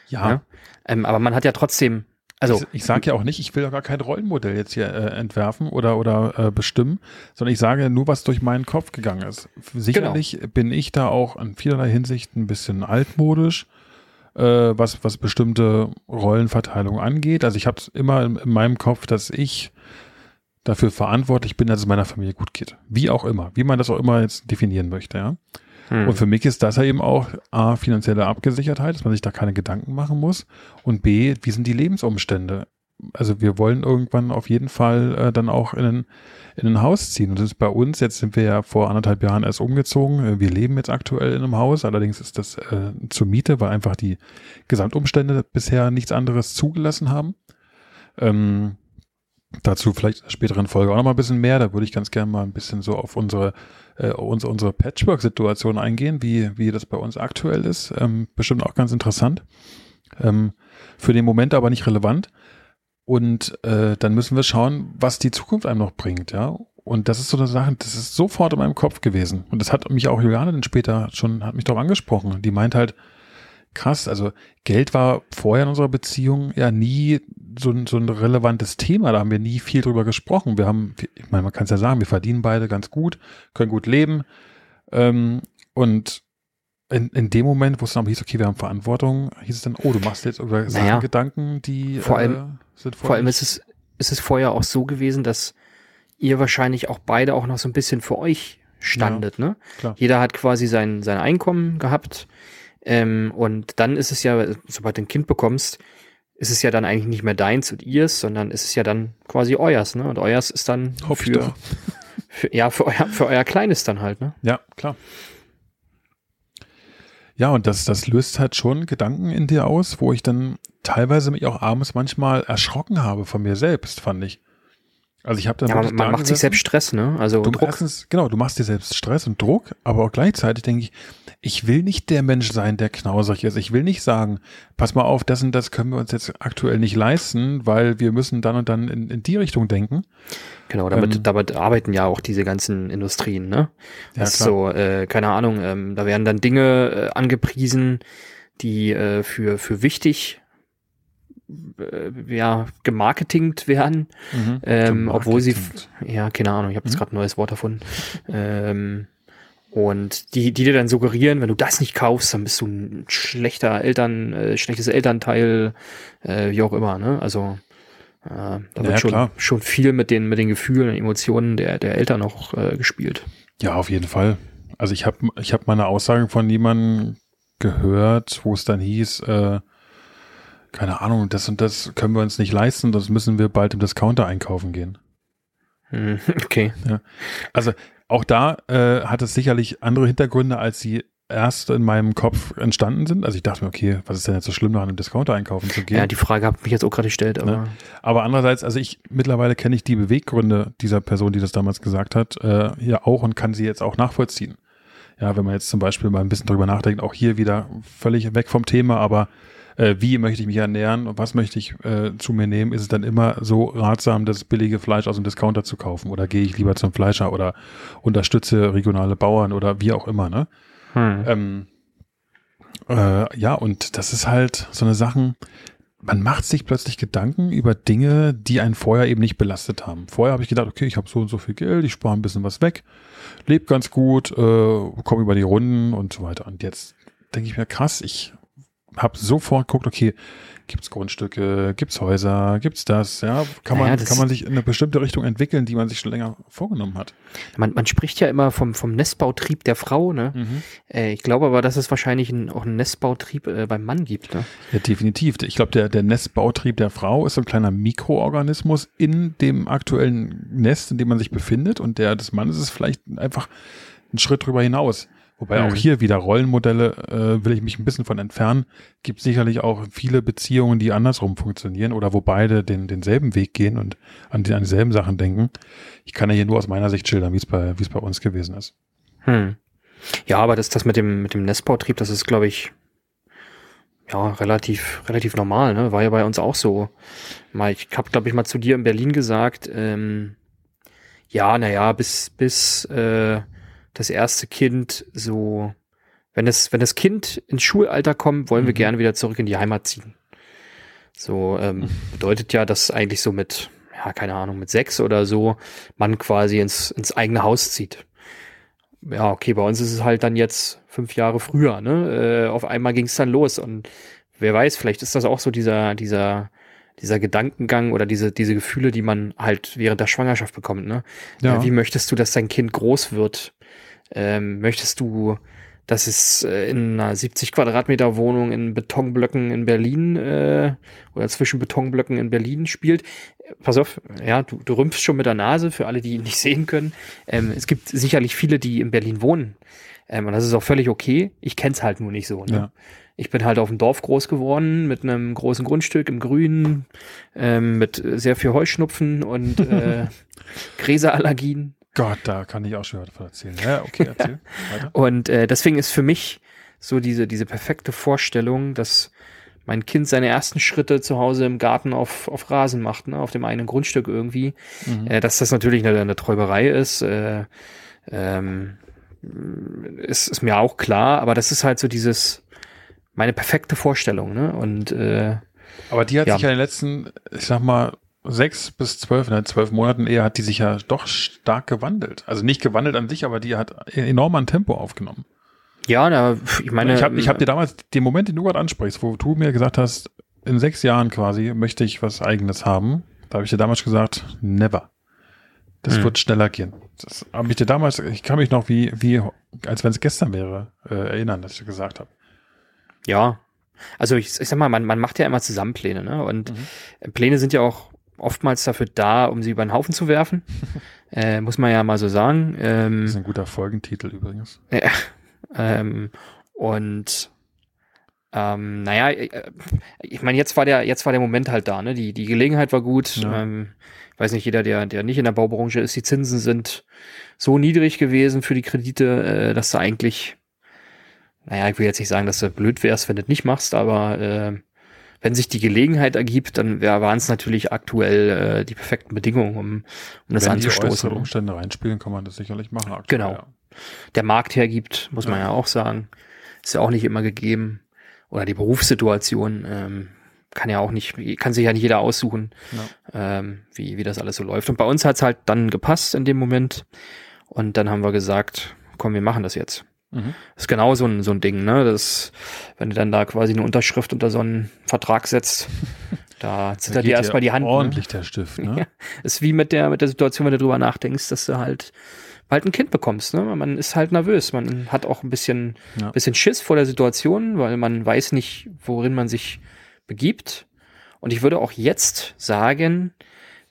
Ja. ja? Ähm, aber man hat ja trotzdem, also. Ich, ich sage ja auch nicht, ich will ja gar kein Rollenmodell jetzt hier äh, entwerfen oder, oder äh, bestimmen, sondern ich sage nur, was durch meinen Kopf gegangen ist. Sicherlich genau. bin ich da auch in vielerlei Hinsicht ein bisschen altmodisch. Äh, was, was bestimmte Rollenverteilung angeht. Also ich habe es immer in, in meinem Kopf, dass ich dafür verantwortlich bin, dass es meiner Familie gut geht. Wie auch immer, wie man das auch immer jetzt definieren möchte, ja. Hm. Und für mich ist das ja eben auch A, finanzielle Abgesichertheit, dass man sich da keine Gedanken machen muss. Und B, wie sind die Lebensumstände? Also wir wollen irgendwann auf jeden Fall äh, dann auch in ein, in ein Haus ziehen. Und das ist bei uns, jetzt sind wir ja vor anderthalb Jahren erst umgezogen. Äh, wir leben jetzt aktuell in einem Haus, allerdings ist das äh, zur Miete, weil einfach die Gesamtumstände bisher nichts anderes zugelassen haben. Ähm, Dazu vielleicht in der späteren Folge auch noch mal ein bisschen mehr. Da würde ich ganz gerne mal ein bisschen so auf unsere, äh, unsere, unsere Patchwork-Situation eingehen, wie, wie das bei uns aktuell ist. Ähm, bestimmt auch ganz interessant. Ähm, für den Moment aber nicht relevant. Und äh, dann müssen wir schauen, was die Zukunft einem noch bringt, ja. Und das ist so eine Sache, das ist sofort in meinem Kopf gewesen. Und das hat mich auch Juliane dann später schon, hat mich darauf angesprochen. Die meint halt, krass, also Geld war vorher in unserer Beziehung ja nie so, so ein relevantes Thema. Da haben wir nie viel drüber gesprochen. Wir haben, ich meine, man kann es ja sagen, wir verdienen beide ganz gut, können gut leben. Ähm, und in, in dem Moment, wo es dann aber hieß, okay, wir haben Verantwortung, hieß es dann, oh, du machst jetzt über Sachen Naja. Gedanken, die Vor allem- äh, sind Vor allem ist es, ist es vorher auch so gewesen, dass ihr wahrscheinlich auch beide auch noch so ein bisschen für euch standet, ne? klar. Jeder hat quasi sein, sein Einkommen gehabt. Ähm, und dann ist es ja, sobald du ein Kind bekommst, ist es ja dann eigentlich nicht mehr deins und ihrs, sondern ist es ja dann quasi euers, ne? Und euers ist dann Hoffe ich für, für, ja, für euer, für euer Kleines dann halt, ne? Ja, klar. Ja, und das, das löst halt schon Gedanken in dir aus, wo ich dann teilweise mich auch abends manchmal erschrocken habe von mir selbst, fand ich. Also ich habe dann Ja, man, man macht sich selbst Stress, ne? Also Du Druck. erstens, genau, du machst dir selbst Stress und Druck, aber auch gleichzeitig denke ich, ich will nicht der Mensch sein, der knauserig ist. Ich will nicht sagen, pass mal auf, das und das können wir uns jetzt aktuell nicht leisten, weil wir müssen dann und dann in, in die Richtung denken. Genau, damit, Ähm, damit arbeiten ja auch diese ganzen Industrien, ne? Ja, Das ist klar. so, äh, keine Ahnung, ähm, da werden dann Dinge äh, angepriesen, die äh, für, für wichtig äh, ja, gemarketingt werden, Mhm. ähm, obwohl sie, ja, keine Ahnung, ich habe jetzt Mhm. gerade ein neues Wort erfunden. ähm, und die, die dir dann suggerieren, wenn du das nicht kaufst, dann bist du ein schlechter Eltern, äh, schlechtes Elternteil, äh, wie auch immer, ne? Also äh, da Ja, wird schon, klar. schon viel mit den, mit den Gefühlen und Emotionen der, der Eltern auch äh, gespielt. Ja, auf jeden Fall. Also ich habe ich hab mal eine Aussage von jemandem gehört, wo es dann hieß, äh, keine Ahnung, das und das können wir uns nicht leisten, das müssen wir bald im Discounter einkaufen gehen. Hm, Okay. Also auch da äh, hat es sicherlich andere Hintergründe, als sie erst in meinem Kopf entstanden sind. Also ich dachte mir, okay, was ist denn jetzt so schlimm daran, im Discounter einkaufen zu gehen? Ja, die Frage habe ich mich jetzt auch gerade gestellt, aber Aber andererseits, also ich mittlerweile kenne ich die Beweggründe dieser Person, die das damals gesagt hat, äh, ja auch und kann sie jetzt auch nachvollziehen. Ja, wenn man jetzt zum Beispiel mal ein bisschen drüber nachdenkt, auch hier wieder völlig weg vom Thema, aber äh, wie möchte ich mich ernähren und was möchte ich äh, zu mir nehmen, ist es dann immer so ratsam, das billige Fleisch aus dem Discounter zu kaufen oder gehe ich lieber zum Fleischer oder unterstütze regionale Bauern oder wie auch immer, ne? hm. Ähm, äh, ja, und das ist halt so eine Sachen, man macht sich plötzlich Gedanken über Dinge, die einen vorher eben nicht belastet haben. Vorher habe ich gedacht, okay, ich habe so und so viel Geld, ich spare ein bisschen was weg, lebe ganz gut, äh, komme über die Runden und so weiter. Und jetzt denke ich mir, krass, ich habe sofort geguckt, okay, gibt's Grundstücke, gibt's Häuser, gibt's das, ja, kann Naja, man, das- kann man sich in eine bestimmte Richtung entwickeln, die man sich schon länger vorgenommen hat. man, man spricht ja immer vom, vom Nestbautrieb der Frau, ne? Äh, ich glaube aber, dass es wahrscheinlich ein, auch einen Nestbautrieb äh, beim Mann gibt, ne? Ja, definitiv. Ich glaube, der, der Nestbautrieb der Frau ist so ein kleiner Mikroorganismus in dem aktuellen Nest, in dem man sich befindet. Und der des Mannes ist vielleicht einfach ein Schritt drüber hinaus. Wobei auch hier wieder Rollenmodelle, äh, will ich mich ein bisschen von entfernen. Gibt sicherlich auch viele Beziehungen, die andersrum funktionieren oder wo beide den, denselben Weg gehen und an, die, an dieselben Sachen denken. Ich kann ja hier nur aus meiner Sicht schildern, wie es bei, wie es bei uns gewesen ist. Hm. Ja, aber das, das mit dem, mit dem Nestbautrieb, das ist, glaube ich, ja, relativ, relativ normal, ne? War ja bei uns auch so. Mal, ich habe, glaube ich, mal zu dir in Berlin gesagt, ähm, ja, naja, bis, bis äh, das erste Kind so, wenn das, wenn das Kind ins Schulalter kommt, wollen wir Mhm. gerne wieder zurück in die Heimat ziehen. So, ähm, bedeutet ja, dass eigentlich so mit, ja, keine Ahnung, mit sechs oder so, man quasi ins, ins eigene Haus zieht ja, okay, bei uns ist es halt dann jetzt fünf Jahre früher, ne? Äh, auf einmal ging es dann los und wer weiß, vielleicht ist das auch so dieser, dieser, dieser Gedankengang oder diese, diese Gefühle, die man halt während der Schwangerschaft bekommt, ne? Ja. Äh, wie möchtest du, dass dein Kind groß wird? Ähm, möchtest du, dass es äh, in einer 70 Quadratmeter Wohnung in Betonblöcken in Berlin äh, oder zwischen Betonblöcken in Berlin spielt? Pass auf, ja, du, du rümpfst schon mit der Nase für alle, die ihn nicht sehen können. Ähm, es gibt sicherlich viele, die in Berlin wohnen. Ähm, und das ist auch völlig okay. Ich kenn's halt nur nicht so. Ne? Ja. Ich bin halt auf dem Dorf groß geworden mit einem großen Grundstück im Grünen, ähm, mit sehr viel Heuschnupfen und äh, Gräserallergien. Gott, da kann ich auch schon davon erzählen. Ja, okay, erzähl. Weiter. Und äh, deswegen ist für mich so diese, diese perfekte Vorstellung, dass mein Kind seine ersten Schritte zu Hause im Garten auf, auf Rasen macht, ne, auf dem eigenen Grundstück irgendwie, Mhm. äh, dass das natürlich eine, eine Träuberei ist, äh, ähm, ist, ist mir auch klar, aber das ist halt so dieses, meine perfekte Vorstellung, ne? Und äh, Aber die hat Ja. sich ja in den letzten, ich sag mal, sechs bis zwölf, ne, zwölf Monaten eher hat die sich ja doch stark gewandelt. Also nicht gewandelt an sich, aber die hat enorm an Tempo aufgenommen. ja, na, ich meine, ich habe ich hab dir damals den Moment, den du gerade ansprichst, wo du mir gesagt hast, in sechs Jahren quasi möchte ich was Eigenes haben. Da habe ich dir damals gesagt, never. Das Hm. wird schneller gehen. Das habe ich dir damals, ich kann mich noch wie, wie als wenn es gestern wäre, äh, erinnern, dass ich gesagt habe. Ja. Also ich, ich sag mal, man, man macht ja immer Zusammenpläne, ne? Und Mhm. Pläne sind ja auch oftmals dafür da, um sie über den Haufen zu werfen. äh, muss man ja mal so sagen. Ähm, Das ist ein guter Folgentitel übrigens. Ja, ähm, und ähm, naja, äh, ich meine, jetzt war der, jetzt war der Moment halt da, ne? Die, die Gelegenheit war gut. Ja. Ähm, ich weiß nicht, jeder, der, der nicht in der Baubranche ist, die Zinsen sind so niedrig gewesen für die Kredite, äh, dass du eigentlich, naja, ich will jetzt nicht sagen, dass du blöd wärst, wenn du das nicht machst, aber äh, wenn sich die Gelegenheit ergibt, dann wär- waren es natürlich aktuell äh, die perfekten Bedingungen, um, um das Wenn anzustoßen. äußeren Umstände reinspielen, kann man das sicherlich machen. aktuell, Genau. ja. der Markt hergibt, muss man Ja. ja auch sagen. Ist ja auch nicht immer gegeben. Oder die Berufssituation ähm, kann ja auch nicht, kann sich ja nicht jeder aussuchen, ähm, wie, wie das alles so läuft. Und bei uns hat's halt dann gepasst in dem Moment. Und dann haben wir gesagt, komm, wir machen das jetzt. Mhm. Das ist genau so ein, so ein Ding, ne? Das, wenn du dann da quasi eine Unterschrift unter so einen Vertrag setzt, da zittert dir erstmal die Hand. Ne? Ordentlich der Stift, ne? Ja. Ist wie mit der, mit der Situation, wenn du drüber nachdenkst, dass du halt bald ein Kind bekommst. Ne? Man ist halt nervös. Man hat auch ein bisschen, Ja. bisschen Schiss vor der Situation, weil man weiß nicht, worin man sich begibt. Und ich würde auch jetzt sagen,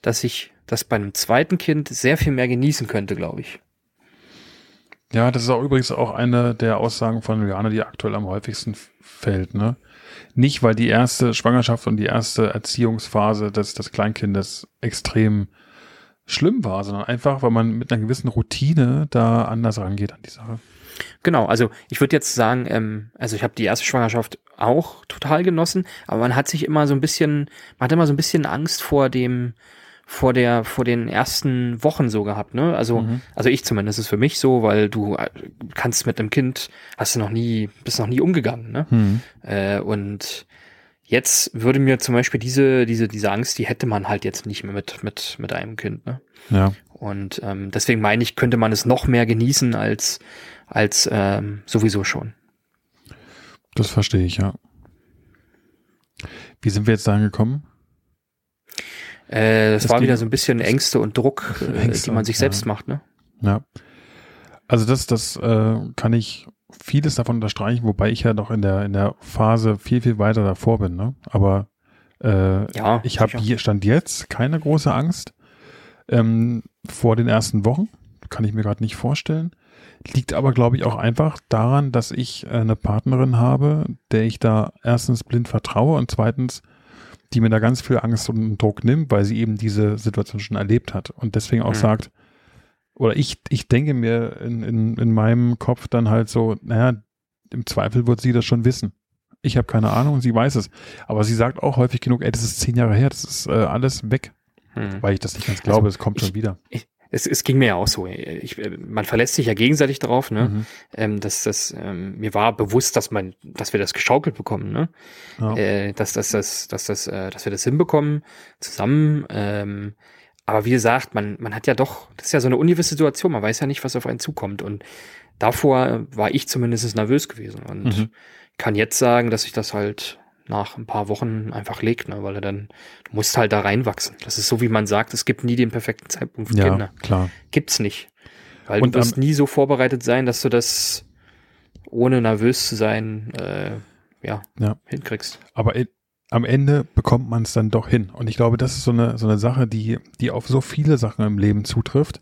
dass ich das bei einem zweiten Kind sehr viel mehr genießen könnte, glaube ich. Ja, das ist auch übrigens auch eine der Aussagen von Juliane, die aktuell am häufigsten fällt, ne? Nicht, weil die erste Schwangerschaft und die erste Erziehungsphase des, des Kleinkindes extrem schlimm war, sondern einfach, weil man mit einer gewissen Routine da anders rangeht an die Sache. Genau, also ich würde jetzt sagen, ähm, also ich habe die erste Schwangerschaft auch total genossen, aber man hat sich immer so ein bisschen, man hat immer so ein bisschen Angst vor dem, vor der, vor den ersten Wochen so gehabt, ne? Also, Mhm. also ich zumindest ist für mich so, weil du äh, kannst mit einem Kind, hast du noch nie, bist noch nie umgegangen, ne? Hm. Äh, und jetzt würde mir zum Beispiel diese, diese, diese Angst, die hätte man halt jetzt nicht mehr mit, mit, mit einem Kind, ne? Ja. Und ähm, deswegen meine ich, könnte man es noch mehr genießen als, als ähm, sowieso schon. Das verstehe ich, ja. Wie sind wir jetzt da angekommen? Äh, das, Das war wieder so ein bisschen Ängste und Druck, äh, Ängste die man sich ja. selbst macht, ne? Ja. Also das, das äh, kann ich vieles davon unterstreichen, wobei ich ja noch in der, in der Phase viel, viel weiter davor bin, ne? Aber äh, Ja, ich habe hier stand jetzt keine große Angst ähm, vor den ersten Wochen. Kann ich mir gerade nicht vorstellen. Liegt aber, glaube ich, auch einfach daran, dass ich äh, eine Partnerin habe, der ich da erstens blind vertraue und zweitens, die mir da ganz viel Angst und Druck nimmt, weil sie eben diese Situation schon erlebt hat und deswegen auch Mhm. sagt, oder ich, ich denke mir in, in, in meinem Kopf dann halt so, naja, im Zweifel wird sie das schon wissen. Ich habe keine Ahnung sie weiß es. Aber sie sagt auch häufig genug, ey, das ist zehn Jahre her, das ist äh, alles weg, Hm. weil ich das nicht ganz glaube, es kommt ich- schon wieder. Es, es ging mir ja auch so. Ich, äh, man verlässt sich ja gegenseitig drauf, ne? Mhm. Ähm, dass das, ähm, mir war bewusst, dass man, dass wir das geschaukelt bekommen, ne? Ja. äh, dass, dass, dass, dass, dass, äh, dass wir das hinbekommen zusammen. Ähm, aber wie gesagt, man, man hat ja doch, das ist ja so eine ungewisse Situation, man weiß ja nicht, was auf einen zukommt. Und davor war ich zumindest nervös gewesen und Mhm. kann jetzt sagen, dass sich das halt nach ein paar Wochen einfach legt, ne? weil er dann, du musst halt da reinwachsen. Das ist so, wie man sagt, es gibt nie den perfekten Zeitpunkt für ja, Kinder. klar. Gibt's nicht. Weil Und du wirst nie so vorbereitet sein, dass du das ohne nervös zu sein, äh, ja, Ja. hinkriegst. Aber in, am Ende bekommt man es dann doch hin. Und ich glaube, das ist so eine, so eine Sache, die, die auf so viele Sachen im Leben zutrifft.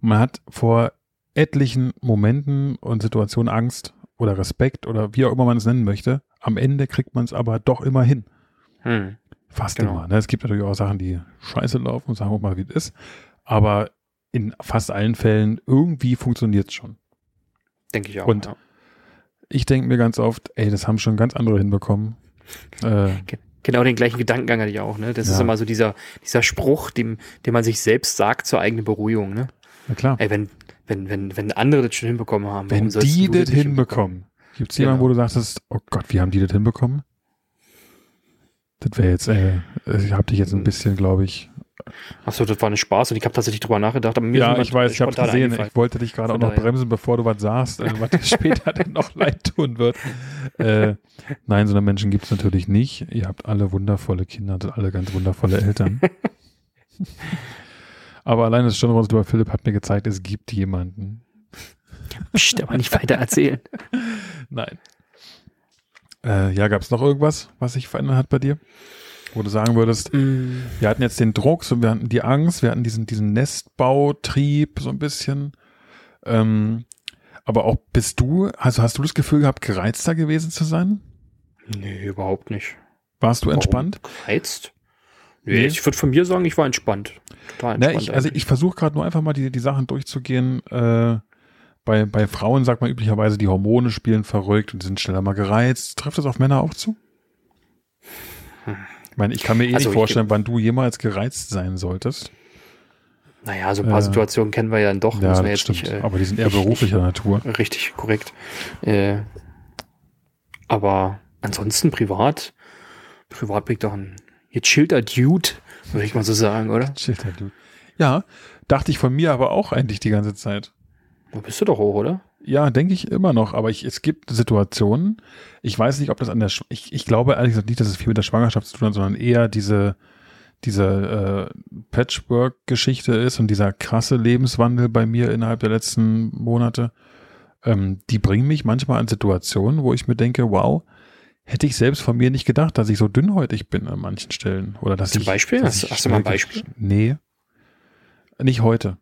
Man hat vor etlichen Momenten und Situationen Angst oder Respekt oder wie auch immer man es nennen möchte. Am Ende kriegt man es aber doch immer hin. Hm. Fast Genau. immer. Ne? Es gibt natürlich auch Sachen, die scheiße laufen und sagen wir mal, wie es ist. Aber in fast allen Fällen irgendwie funktioniert es schon. Denke ich auch. Und- ja. Ich denke mir ganz oft, ey, das haben schon ganz andere hinbekommen. Äh, Genau den gleichen Gedankengang hatte ich auch, ne? Das ist Ja. immer so dieser, dieser Spruch, dem, den man sich selbst sagt zur eigenen Beruhigung, ne? na klar. Ey, wenn, wenn, wenn, wenn andere das schon hinbekommen haben, Wenn die das nicht hinbekommen, gibt es jemanden, Genau. wo du sagst, oh Gott, wie haben die das hinbekommen? Das wäre jetzt, äh, ich habe dich jetzt ein bisschen, glaube ich. Achso, das war ein Spaß und ich habe tatsächlich drüber nachgedacht, aber mir Ja, ich weiß, ich habe gesehen. Ich wollte dich gerade auch noch daher. bremsen, bevor du was sagst, äh, was dir später denn noch leid tun wird. Äh, nein, so eine Menschen gibt es natürlich nicht. Ihr habt alle wundervolle Kinder, habt alle ganz wundervolle Eltern. Aber allein das schon über Philipp hat mir gezeigt, es gibt jemanden. Psst, aber nicht weiter erzählen. Nein. Äh, ja, gab es noch irgendwas, was sich verändert hat bei dir? Wo du sagen würdest, Mm, wir hatten jetzt den Druck, so wir hatten die Angst, wir hatten diesen, diesen Nestbautrieb so ein bisschen. Ähm, aber auch bist du, also hast du das Gefühl gehabt, gereizter gewesen zu sein? nee, überhaupt nicht. Warst du Warum? entspannt? Gereizt? Nee, Nee. ich würde von mir sagen, ich war entspannt. Total entspannt. ich, also ich versuche gerade nur einfach mal die, die Sachen durchzugehen. Äh, bei, bei Frauen sagt man üblicherweise, die Hormone spielen verrückt und sind schneller mal gereizt. Trifft das auf Männer auch zu? Ich meine, ich kann mir eh Also nicht ich- vorstellen, wann du jemals gereizt sein solltest. naja, so ein paar äh, Situationen kennen wir ja dann doch. Ja, das jetzt stimmt. nicht, äh, aber die sind eher ich- ich- beruflicher Natur. Richtig, korrekt. Äh, aber ansonsten privat, privat bin ich doch ein gechillter Dude, würde ich mal so sagen, oder? Shit, du. Ja, dachte ich von mir aber auch eigentlich die ganze Zeit. Wo bist du doch hoch, oder? Ja, denke ich immer noch, aber ich, es gibt Situationen, ich weiß nicht, ob das an der, Sch- ich, ich glaube ehrlich gesagt nicht, dass es viel mit der Schwangerschaft zu tun hat, sondern eher diese, diese äh, Patchwork-Geschichte ist und dieser krasse Lebenswandel bei mir innerhalb der letzten Monate, ähm, die bringen mich manchmal an Situationen, wo ich mir denke, wow, hätte ich selbst von mir nicht gedacht, dass ich so dünnhäutig bin an manchen Stellen. Oder dass Zum ich, Beispiel? dass Hast- ich hast du mal ein Beispiel? Nee. Nicht heute.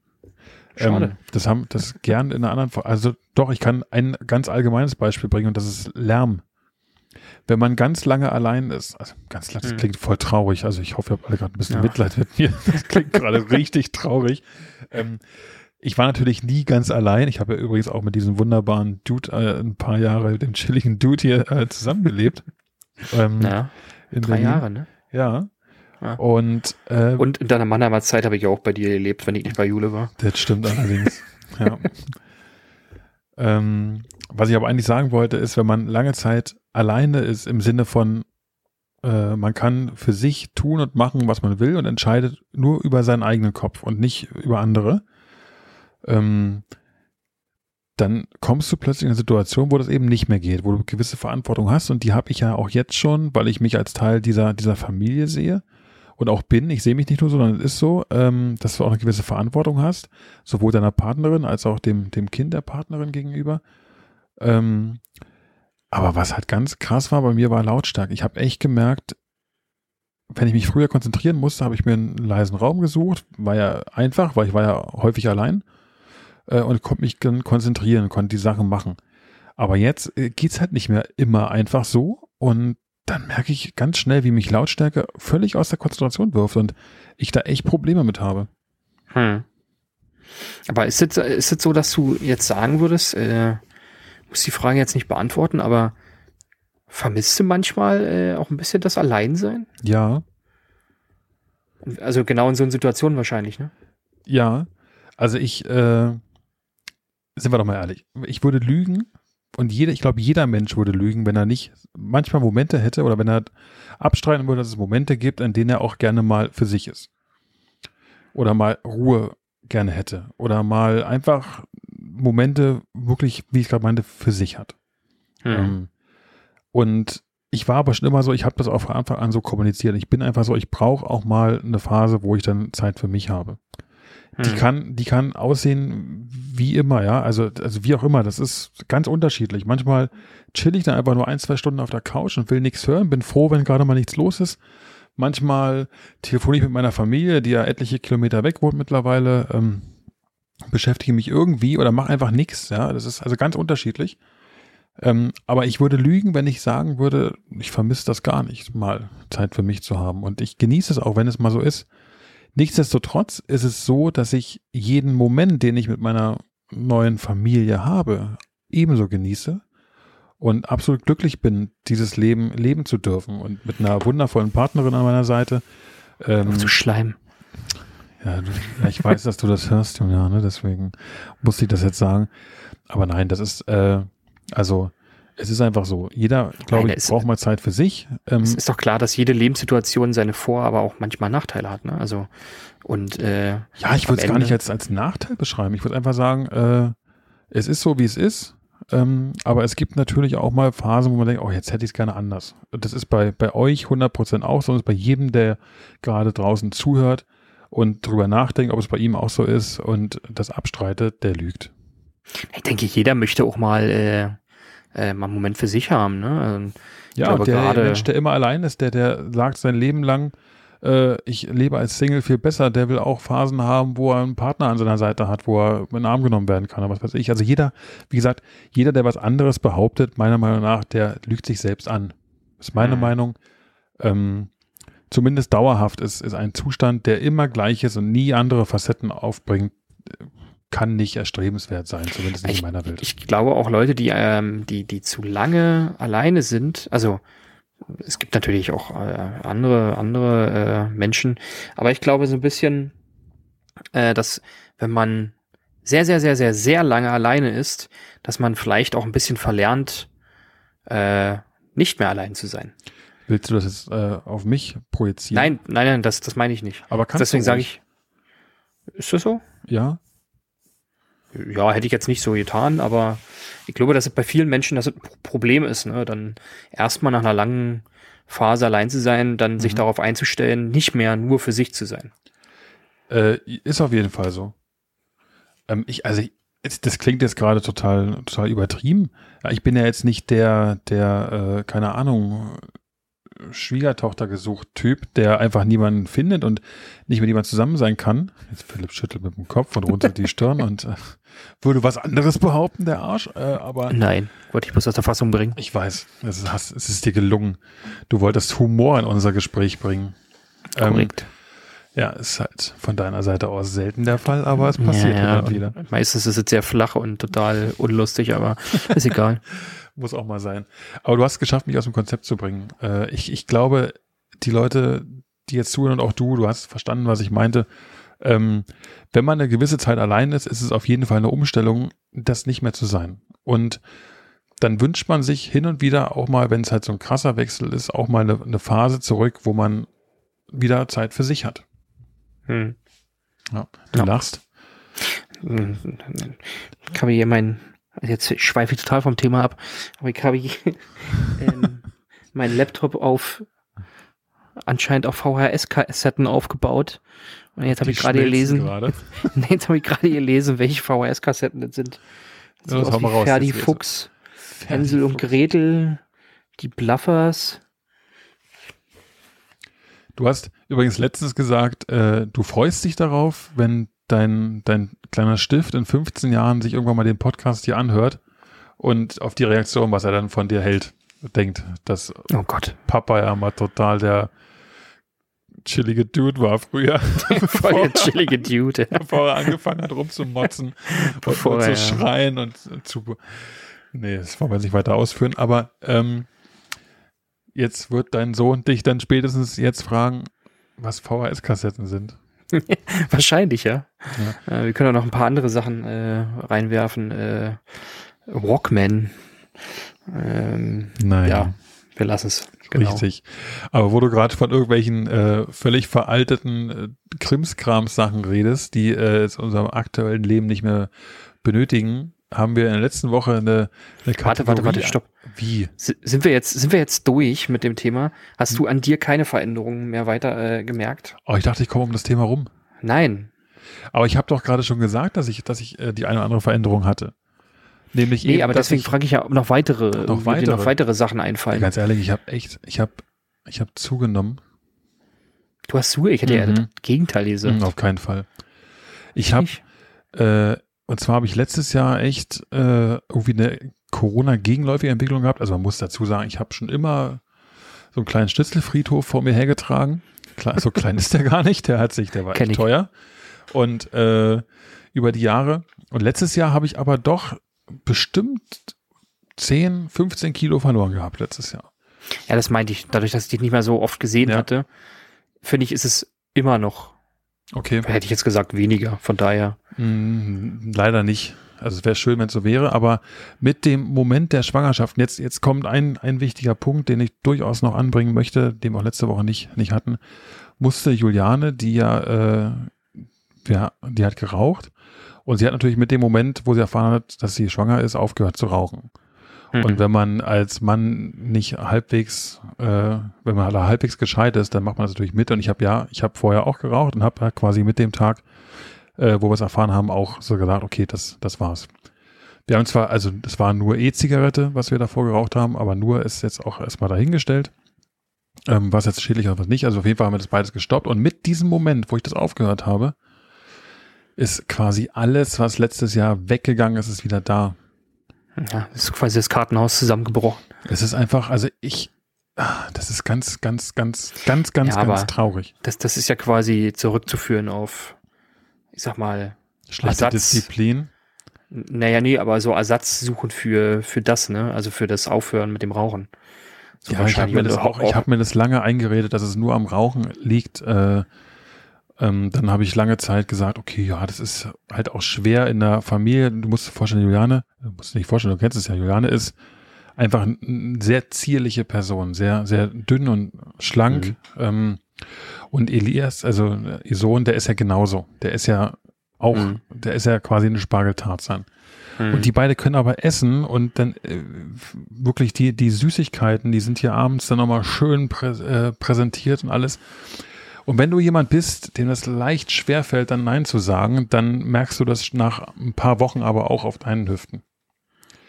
Schade. Ähm, das haben das gern in einer anderen Form. Also doch, ich kann ein ganz allgemeines Beispiel bringen und das ist Lärm. Wenn man ganz lange allein ist, also ganz lang, das Hm. klingt voll traurig. Also ich hoffe, ihr habt alle gerade ein bisschen Ja. Mitleid mit mir. Das klingt gerade richtig traurig. Ähm, ich war natürlich nie ganz allein. Ich habe ja übrigens auch mit diesem wunderbaren Dude äh, ein paar Jahre, dem chilligen Dude hier äh, zusammengelebt. Ähm, Ja, drei Berlin. Jahre, ne? Ja. Ja. Und, äh, Und in deiner Mannheimer Zeit habe ich ja auch bei dir gelebt, wenn ich nicht bei Jule war. Das stimmt allerdings. ja. ähm, was ich aber eigentlich sagen wollte, ist, wenn man lange Zeit alleine ist, im Sinne von, äh, man kann für sich tun und machen, was man will und entscheidet nur über seinen eigenen Kopf und nicht über andere, ähm, dann kommst du plötzlich in eine Situation, wo das eben nicht mehr geht, wo du gewisse Verantwortung hast und die habe ich ja auch jetzt schon, weil ich mich als Teil dieser, dieser Familie sehe und auch bin. Ich sehe mich nicht nur so, sondern es ist so, ähm, dass du auch eine gewisse Verantwortung hast, sowohl deiner Partnerin als auch dem, dem Kind der Partnerin gegenüber. Ähm, aber was halt ganz krass war bei mir, war Lautstärke. Ich habe echt gemerkt, wenn ich mich früher konzentrieren musste, habe ich mir einen leisen Raum gesucht. War ja einfach, weil ich war ja häufig allein äh, und konnte mich konzentrieren, konnte die Sachen machen. Aber jetzt äh, geht's halt nicht mehr immer einfach so und dann merke ich ganz schnell, wie mich Lautstärke völlig aus der Konzentration wirft und ich da echt Probleme mit habe. Hm. Aber ist es, ist es so, dass du jetzt sagen würdest, äh, muss die Frage jetzt nicht beantworten, aber vermisst du manchmal äh, auch ein bisschen das Alleinsein? Ja, Also genau in so einer Situation wahrscheinlich, ne? ja. Also ich, äh, sind wir doch mal ehrlich, ich würde lügen und jeder, ich glaube, jeder Mensch würde lügen, wenn er nicht manchmal Momente hätte oder wenn er abstreiten würde, dass es Momente gibt, an denen er auch gerne mal für sich ist. Oder mal Ruhe gerne hätte. Oder mal einfach Momente wirklich, wie ich gerade meinte, für sich hat. Hm. Ähm, und ich war aber schon immer so, ich habe das auch von Anfang an so kommuniziert. Ich bin einfach so, ich brauche auch mal eine Phase, wo ich dann Zeit für mich habe. Die Hm. kann, die kann aussehen wie immer, ja. Also, also wie auch immer. Das ist ganz unterschiedlich. Manchmal chill ich dann einfach nur ein, zwei Stunden auf der Couch und will nichts hören. Bin froh, wenn gerade mal nichts los ist. Manchmal telefoniere ich mit meiner Familie, die ja etliche Kilometer weg wohnt mittlerweile. Ähm, beschäftige mich irgendwie oder mache einfach nichts. Ja, das ist also ganz unterschiedlich. Ähm, aber ich würde lügen, wenn ich sagen würde, ich vermisse das gar nicht, mal Zeit für mich zu haben. Und ich genieße es auch, wenn es mal so ist. Nichtsdestotrotz ist es so, dass ich jeden Moment, den ich mit meiner neuen Familie habe, ebenso genieße und absolut glücklich bin, dieses Leben leben zu dürfen und mit einer wundervollen Partnerin an meiner Seite. Ähm, zu Schleim. Ja, du, ja, ich weiß, dass du das hörst, Juliane, deswegen musste ich das jetzt sagen. Aber nein, das ist, äh, also es ist einfach so. Jeder, glaube ich, braucht mal Zeit für sich. Ähm, es ist doch klar, dass jede Lebenssituation seine Vor-, aber auch manchmal Nachteile hat. Ne? Also und äh, ja, ich würde es gar nicht als als Nachteil beschreiben. Ich würde einfach sagen, äh, es ist so, wie es ist. Ähm, aber es gibt natürlich auch mal Phasen, wo man denkt, oh, jetzt hätte ich es gerne anders. Das ist bei, bei euch 100% auch so, und bei jedem, der gerade draußen zuhört und drüber nachdenkt, ob es bei ihm auch so ist und das abstreitet, der lügt. Ich denke, jeder möchte auch mal, äh, äh, mal einen Moment für sich haben. Ne? Also, ja, glaube, der Mensch, der immer allein ist, der, der sagt sein Leben lang, äh, ich lebe als Single viel besser, der will auch Phasen haben, wo er einen Partner an seiner Seite hat, wo er in den Arm genommen werden kann, oder was weiß ich. Also jeder, wie gesagt, jeder, der was anderes behauptet, meiner Meinung nach, der lügt sich selbst an. Das ist meine mhm. Meinung. Ähm, zumindest dauerhaft ist, ist ein Zustand, der immer gleich ist und nie andere Facetten aufbringt, kann nicht erstrebenswert sein, zumindest nicht ich, in meiner Welt. Ich glaube auch Leute, die, ähm, die, die zu lange alleine sind, also es gibt natürlich auch äh, andere, andere äh, Menschen, aber ich glaube so ein bisschen, äh, dass wenn man sehr, sehr, sehr, sehr, sehr lange alleine ist, dass man vielleicht auch ein bisschen verlernt, äh, nicht mehr allein zu sein. Willst du das jetzt äh, auf mich projizieren? Nein, nein, nein, das, das meine ich nicht. Aber kannst Deswegen sage ich, ist das so? Ja. Ja, hätte ich jetzt nicht so getan, aber ich glaube, dass es bei vielen Menschen das ein Problem ist, ne? dann erstmal nach einer langen Phase allein zu sein, dann mhm. sich darauf einzustellen, nicht mehr nur für sich zu sein. Äh, ist auf jeden Fall so. Ähm, ich, also ich, das klingt jetzt gerade total, total übertrieben. Ich bin ja jetzt nicht der, der, äh, keine Ahnung, Schwiegertochter gesucht Typ, der einfach niemanden findet und nicht mit jemandem zusammen sein kann. Jetzt Philipp schüttelt mit dem Kopf und runzelt die Stirn und äh, würde was anderes behaupten, der Arsch. Äh, aber Nein, wollte ich bloß aus der Fassung bringen. Ich weiß, es ist, es ist dir gelungen. Du wolltest Humor in unser Gespräch bringen. Ähm, Korrekt. Ähm, ja, ist halt von deiner Seite aus selten der Fall, aber es passiert ja, ja. wieder. Meistens ist es sehr flach und total unlustig, aber ist egal. Muss auch mal sein. Aber du hast es geschafft, mich aus dem Konzept zu bringen. Äh, ich, ich glaube, die Leute, die jetzt zuhören und auch du, du hast verstanden, was ich meinte. Ähm, wenn man eine gewisse Zeit allein ist, ist es auf jeden Fall eine Umstellung, das nicht mehr zu sein. Und dann wünscht man sich hin und wieder auch mal, wenn es halt so ein krasser Wechsel ist, auch mal eine, eine Phase zurück, wo man wieder Zeit für sich hat. Hm. Ja, du ja. lachst. Hm, ich habe hier mein, jetzt schweife ich total vom Thema ab, aber ich habe ähm, meinen Laptop auf anscheinend auf VHS-Kassetten aufgebaut. Und jetzt habe ich gerade gelesen. Nee, jetzt habe ich gerade gelesen, welche VHS-Kassetten das sind. Das ja, das raus, Ferdi Fuchs, Hänsel und Gretel, die Bluffers. Du hast übrigens letztens gesagt, äh, du freust dich darauf, wenn dein, dein kleiner Stift in 15 Jahren sich irgendwann mal den Podcast hier anhört und auf die Reaktion, was er dann von dir hält, denkt, dass oh Gott. Papa ja mal total der chillige Dude war früher. bevor der chillige Dude. Bevor er angefangen hat rumzumotzen bevor und, und er, zu schreien und zu. Nee, das wollen wir nicht weiter ausführen, aber ähm, jetzt wird dein Sohn dich dann spätestens jetzt fragen, was VHS-Kassetten sind. Wahrscheinlich, ja. ja. Äh, wir können auch noch ein paar andere Sachen äh, reinwerfen. Äh, Walkman. Ähm, naja. Ja, wir lassen es. Genau. Richtig. Aber wo du gerade von irgendwelchen äh, völlig veralteten äh, Krimskrams-Sachen redest, die äh, in unserem aktuellen Leben nicht mehr benötigen, haben wir in der letzten Woche eine, eine Kategorie. Warte, warte, warte, stopp. Wie? Sind wir jetzt, sind wir jetzt durch mit dem Thema? Hast hm. du an dir keine Veränderungen mehr weiter äh, gemerkt? Oh, ich dachte, ich komme um das Thema rum. Nein. Aber ich habe doch gerade schon gesagt, dass ich, dass ich äh, die eine oder andere Veränderung hatte. Nämlich nee, eben, aber deswegen frage ich ja ob noch weitere, noch weitere, noch weitere Sachen einfallen. Ganz ehrlich, ich habe echt, ich habe, ich habe zugenommen. Du hast zu, ich hätte mhm. ja das Gegenteil gesagt. Mhm, auf keinen Fall. Ich habe Äh, und zwar habe ich letztes Jahr echt äh, irgendwie eine Corona-gegenläufige Entwicklung gehabt. Also man muss dazu sagen, ich habe schon immer so einen kleinen Schnitzelfriedhof vor mir hergetragen. Klar, so klein ist der gar nicht, der hat sich, der war Kenn echt ich. teuer. Und äh, über die Jahre. Und letztes Jahr habe ich aber doch bestimmt 10, 15 Kilo verloren gehabt letztes Jahr. Ja, das meinte ich. Dadurch, dass ich dich nicht mehr so oft gesehen Ja. hatte, finde ich, ist es immer noch, Okay. hätte ich jetzt gesagt, weniger. Von daher. Mm, leider nicht. Also es wäre schön, wenn es so wäre, aber mit dem Moment der Schwangerschaft, jetzt, jetzt kommt ein, ein wichtiger Punkt, den ich durchaus noch anbringen möchte, den wir auch letzte Woche nicht, nicht hatten, musste Juliane, die ja, äh, ja, die hat geraucht und sie hat natürlich mit dem Moment, wo sie erfahren hat, dass sie schwanger ist, aufgehört zu rauchen. Mhm. Und wenn man als Mann nicht halbwegs, äh, wenn man da halbwegs gescheit ist, dann macht man das natürlich mit. Und ich habe ja, ich habe vorher auch geraucht und habe ja quasi mit dem Tag, äh, wo wir es erfahren haben, auch so gesagt, okay, das, das war's. Wir haben zwar, also das war nur E-Zigarette, was wir davor geraucht haben, aber nur ist jetzt auch erstmal dahingestellt. Ähm, was jetzt schädlich oder was nicht. Also auf jeden Fall haben wir das beides gestoppt. Und mit diesem Moment, wo ich das aufgehört habe, ist quasi alles, was letztes Jahr weggegangen ist, ist wieder da. Ja, ist quasi das Kartenhaus zusammengebrochen. Es ist einfach, also ich, ah, das ist ganz, ganz, ganz, ganz, ganz, Ja, ganz traurig. Das, das ist ja quasi zurückzuführen auf, ich sag mal, Schlechte Ersatz. Disziplin. naja, nee, aber so Ersatz suchen für, für das, ne? Also für das Aufhören mit dem Rauchen. So Ja, ich habe mir das auch, ich habe mir das lange eingeredet, dass es nur am Rauchen liegt. Äh, ähm, dann habe ich lange Zeit gesagt, okay, ja, das ist halt auch schwer in der Familie. Du musst dir vorstellen, Juliane, du musst dir nicht vorstellen, du kennst es ja, Juliane ist einfach eine ein sehr zierliche Person, sehr, sehr dünn und schlank. Ähm, und Elias, also ihr Sohn, der ist ja genauso. Der ist ja auch, Mhm. der ist ja quasi eine Spargeltarzan. Mhm. Und die beide können aber essen und dann äh, wirklich die, die Süßigkeiten, die sind hier abends dann nochmal schön prä äh, präsentiert und alles. Und wenn du jemand bist, dem das leicht schwerfällt, dann Nein zu sagen, dann merkst du das nach ein paar Wochen aber auch auf deinen Hüften.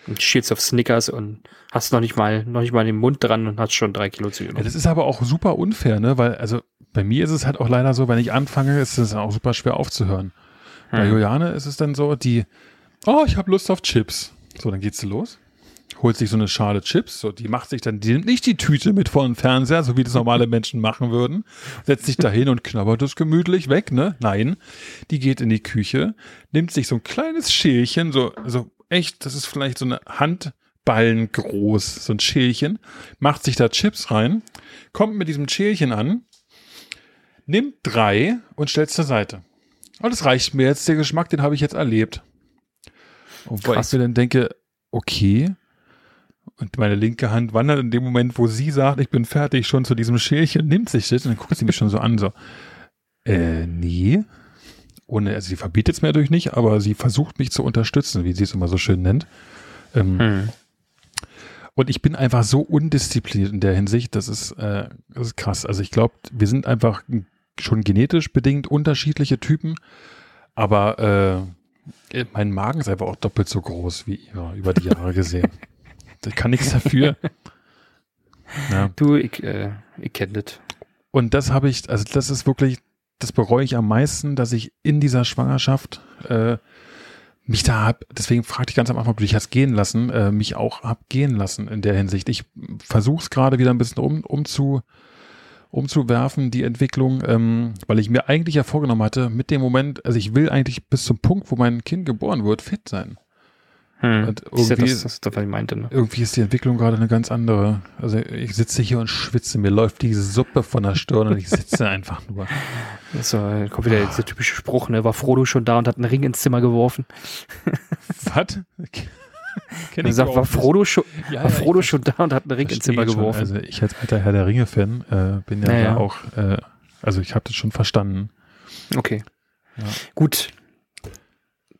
und schielst auf Snickers und hast noch nicht mal, noch nicht mal den Mund dran und hast schon drei Kilo zu Ja, das ist aber auch super unfair, ne? Weil, also bei mir ist es halt auch leider so, wenn ich anfange, ist es auch super schwer aufzuhören. Bei Hm. Juliane ist es dann so, die, oh, ich habe Lust auf Chips. So, dann geht sie los, holt sich so eine Schale Chips, so, die macht sich dann, die nimmt nicht die Tüte mit vor den Fernseher, so wie das normale Menschen machen würden, setzt sich da hin und knabbert es gemütlich weg, ne? Nein, die geht in die Küche, nimmt sich so ein kleines Schälchen, so, so echt, das ist vielleicht so eine Handballen groß, so ein Schälchen, macht sich da Chips rein, kommt mit diesem Schälchen an, nimmt drei und stellt zur Seite. Und das reicht mir jetzt, der Geschmack, den habe ich jetzt erlebt. Und weil Krass. ich mir dann denke, okay. Und meine linke Hand wandert in dem Moment, wo sie sagt, ich bin fertig, schon zu diesem Schälchen, nimmt sich das und dann guckt sie mich schon so an, so, äh, nee. Ohne, also sie verbietet es mir natürlich nicht, aber sie versucht mich zu unterstützen, wie sie es immer so schön nennt. Ähm, Hm. und ich bin einfach so undiszipliniert in der Hinsicht, das ist, äh, das ist krass. Also ich glaube, wir sind einfach schon genetisch bedingt unterschiedliche Typen, aber äh, mein Magen ist einfach auch doppelt so groß wie ihrer über die Jahre gesehen. Ich kann nichts dafür. Ja. Du, ich, äh, ich kenne das. Und das habe ich, also das ist wirklich, das bereue ich am meisten, dass ich in dieser Schwangerschaft äh, mich da hab, deswegen fragte ich ganz am Anfang, ob du dich hast gehen lassen, äh, mich auch hab gehen lassen in der Hinsicht. Ich versuche es gerade wieder ein bisschen um, umzu, umzuwerfen, die Entwicklung, ähm, weil ich mir eigentlich ja vorgenommen hatte, mit dem Moment, also ich will eigentlich bis zum Punkt, wo mein Kind geboren wird, fit sein. Hm. Und ja irgendwie- das, das ist das, was ich meinte, ne? Irgendwie ist die Entwicklung gerade eine ganz andere. Also ich sitze hier und schwitze, mir läuft die Suppe von der Stirn und ich sitze einfach nur. So, äh, kommt wieder dieser typische Spruch, ne? War Frodo schon da und hat einen Ring ins Zimmer geworfen? Was? Kenn sagt, war. Frodo schon, Ja, war ja, Frodo schon da und hat einen Ring ins Zimmer schon. geworfen? Also ich als alter Herr der Ringe-Fan äh, bin ja, Naja. da auch, äh, also ich habe das schon verstanden. okay. Ja. Gut.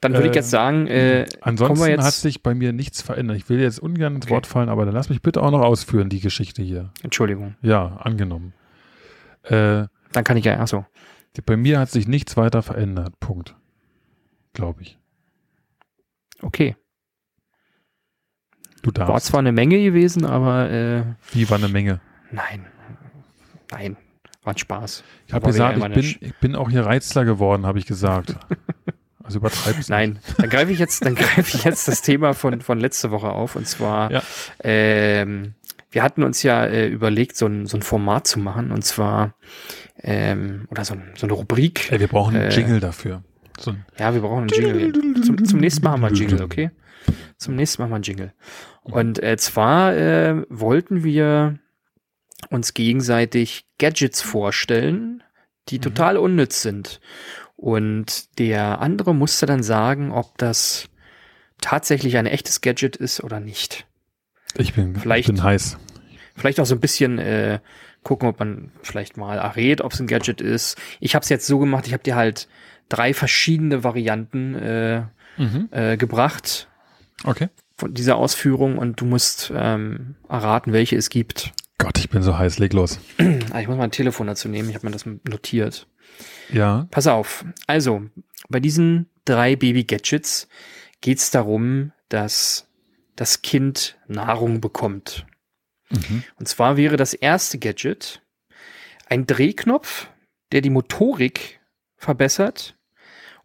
Dann würde ich Äh, jetzt sagen, äh, kommen Ansonsten jetzt. hat sich bei mir nichts verändert. Ich will jetzt ungern ins Okay. Wort fallen, aber dann lass mich bitte auch noch ausführen, die Geschichte hier. Entschuldigung. Ja, angenommen. Äh, Dann kann ich ja, achso. bei mir hat sich nichts weiter verändert. Punkt. Glaube ich. Okay. Du War darfst. zwar eine Menge gewesen, aber äh, Wie war eine Menge. nein. Nein. War ein Spaß. Ich habe War gesagt, ich bin, ich bin auch hier Reizler geworden, habe ich gesagt. Also übertreib's. Nein, dann greife ich jetzt, dann greife ich jetzt das Thema von, von letzte Woche auf. Und zwar, ja. ähm, wir hatten uns ja äh, überlegt, so ein, so ein Format zu machen. Und zwar, ähm, oder so, so eine Rubrik. Ey, wir brauchen einen äh, Jingle dafür. So ein ja, wir brauchen einen Jingle. Zum, zum nächsten Mal haben wir einen Jingle, okay? Zum nächsten Mal haben wir einen Jingle. Und äh, zwar äh, wollten wir uns gegenseitig Gadgets vorstellen, die mhm. total unnütz sind. Und der andere musste dann sagen, ob das tatsächlich ein echtes Gadget ist oder nicht. Ich bin, vielleicht, ich bin heiß. Vielleicht auch so ein bisschen äh, gucken, ob man vielleicht mal errät, ob es ein Gadget ist. Ich habe es jetzt so gemacht, ich habe dir halt drei verschiedene Varianten äh, mhm. äh, gebracht. Okay. Von dieser Ausführung und du musst ähm, erraten, welche es gibt. Gott, ich bin so heiß, leg los. Ah, ich muss mal ein Telefon dazu nehmen, ich habe mir das notiert. Ja. Pass auf. Also, bei diesen drei Baby-Gadgets geht es darum, dass das Kind Nahrung bekommt. Mhm. Und zwar wäre das erste Gadget ein Drehknopf, der die Motorik verbessert.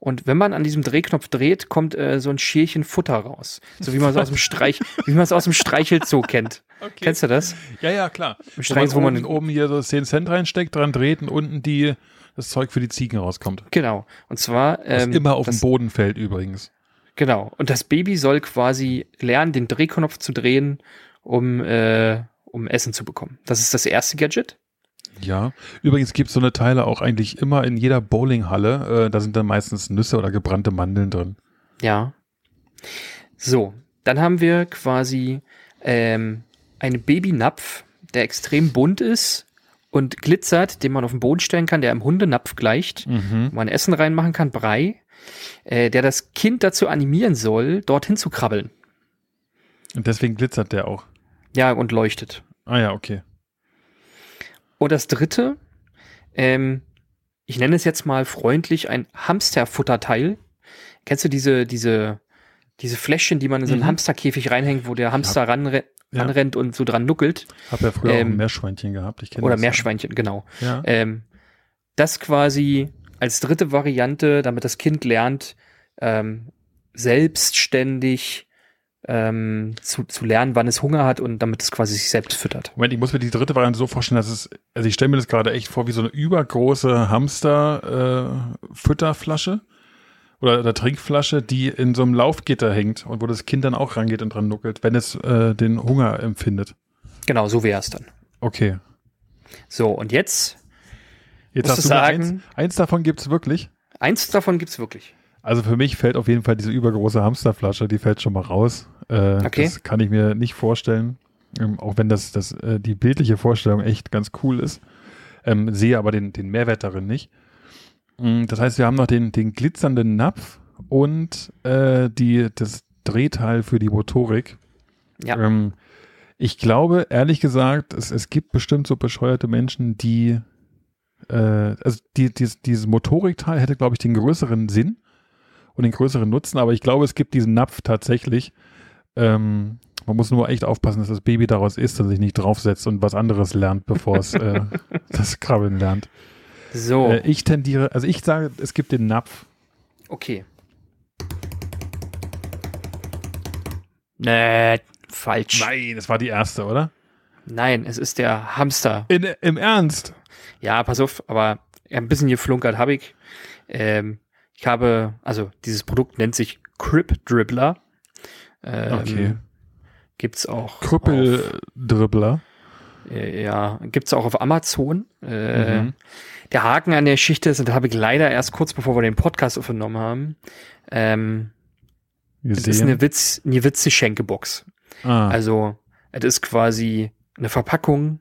Und wenn man an diesem Drehknopf dreht, kommt äh, so ein Schälchen Futter raus. So wie man es aus dem Streich, wie man es aus dem Streichelzoo kennt. Okay. Kennst du das? Ja, ja, klar. Im wo, man, wo man oben hier so 10 Cent reinsteckt, dran dreht und unten die, das Zeug für die Ziegen rauskommt. Genau. Und zwar. Ähm, Was immer auf das, dem Boden fällt übrigens. Genau. Und das Baby soll quasi lernen, den Drehknopf zu drehen, um, äh, um Essen zu bekommen. Das ist das erste Gadget. Ja, übrigens gibt es so eine Teile auch eigentlich immer in jeder Bowlinghalle. Äh, da sind dann meistens Nüsse oder gebrannte Mandeln drin. Ja. So, dann haben wir quasi ähm, einen Babynapf, der extrem bunt ist und glitzert, den man auf den Boden stellen kann, der im Hundenapf gleicht, mhm. wo man Essen reinmachen kann, Brei, äh, der das Kind dazu animieren soll, dorthin zu krabbeln. Und deswegen glitzert der auch. Ja, und leuchtet. Ah ja, okay. Und das dritte, ähm, ich nenne es jetzt mal freundlich ein Hamsterfutterteil. Kennst du diese, diese, diese Fläschchen, die man in so einen mhm. Hamsterkäfig reinhängt, wo der Hamster ja. ranre ja. ranrennt und so dran nuckelt? Hab ja früher ähm, auch ein Meerschweinchen gehabt. Ich oder das, Meerschweinchen, ja. genau. Ähm, das quasi als dritte Variante, damit das Kind lernt, ähm, selbstständig ähm, zu, zu lernen, wann es Hunger hat und damit es quasi sich selbst füttert. Moment, ich muss mir die dritte Variante so vorstellen, dass es, also ich stelle mir das gerade echt vor wie so eine übergroße Hamster-Futterflasche äh, oder, oder Trinkflasche, die in so einem Laufgitter hängt und wo das Kind dann auch rangeht und dran nuckelt, wenn es äh, den Hunger empfindet. Genau, so wäre es dann. Okay. So, und jetzt, jetzt hast du sagen, eins, eins davon gibt es wirklich? Eins davon gibt es wirklich. Also für mich fällt auf jeden Fall diese übergroße Hamsterflasche, die fällt schon mal raus. Äh, okay. Das kann ich mir nicht vorstellen, ähm, auch wenn das, das äh, die bildliche Vorstellung echt ganz cool ist. Ähm, sehe aber den, den Mehrwert darin nicht. Mm, das heißt, wir haben noch den, den glitzernden Napf und äh, die, das Drehteil für die Motorik. Ja. Ähm, ich glaube, ehrlich gesagt, es, es gibt bestimmt so bescheuerte Menschen, die äh, also die, die, dieses Motorikteil hätte, glaube ich, den größeren Sinn und den größeren Nutzen. Aber ich glaube, es gibt diesen Napf tatsächlich. Ähm, man muss nur echt aufpassen, dass das Baby daraus isst und sich nicht draufsetzt und was anderes lernt, bevor es äh, das Krabbeln lernt. So. Äh, ich tendiere, also ich sage, es gibt den Napf. Okay. Nee, falsch. Nein, das war die erste, oder? Nein, es ist der Hamster. In, Im Ernst? Ja, pass auf, aber ein bisschen geflunkert habe ich. Ähm, ich habe, also dieses Produkt nennt sich Crip Dribbler. Ähm, okay. Gibt's auch. Krüppel Dribbler. Äh, ja, gibt's auch auf Amazon. Äh, mhm. Der Haken an der Geschichte ist, und da habe ich leider erst kurz bevor wir den Podcast aufgenommen haben, ähm, es ist eine Witz, eine Witze-Schenkebox. Ah. Also, es ist quasi eine Verpackung,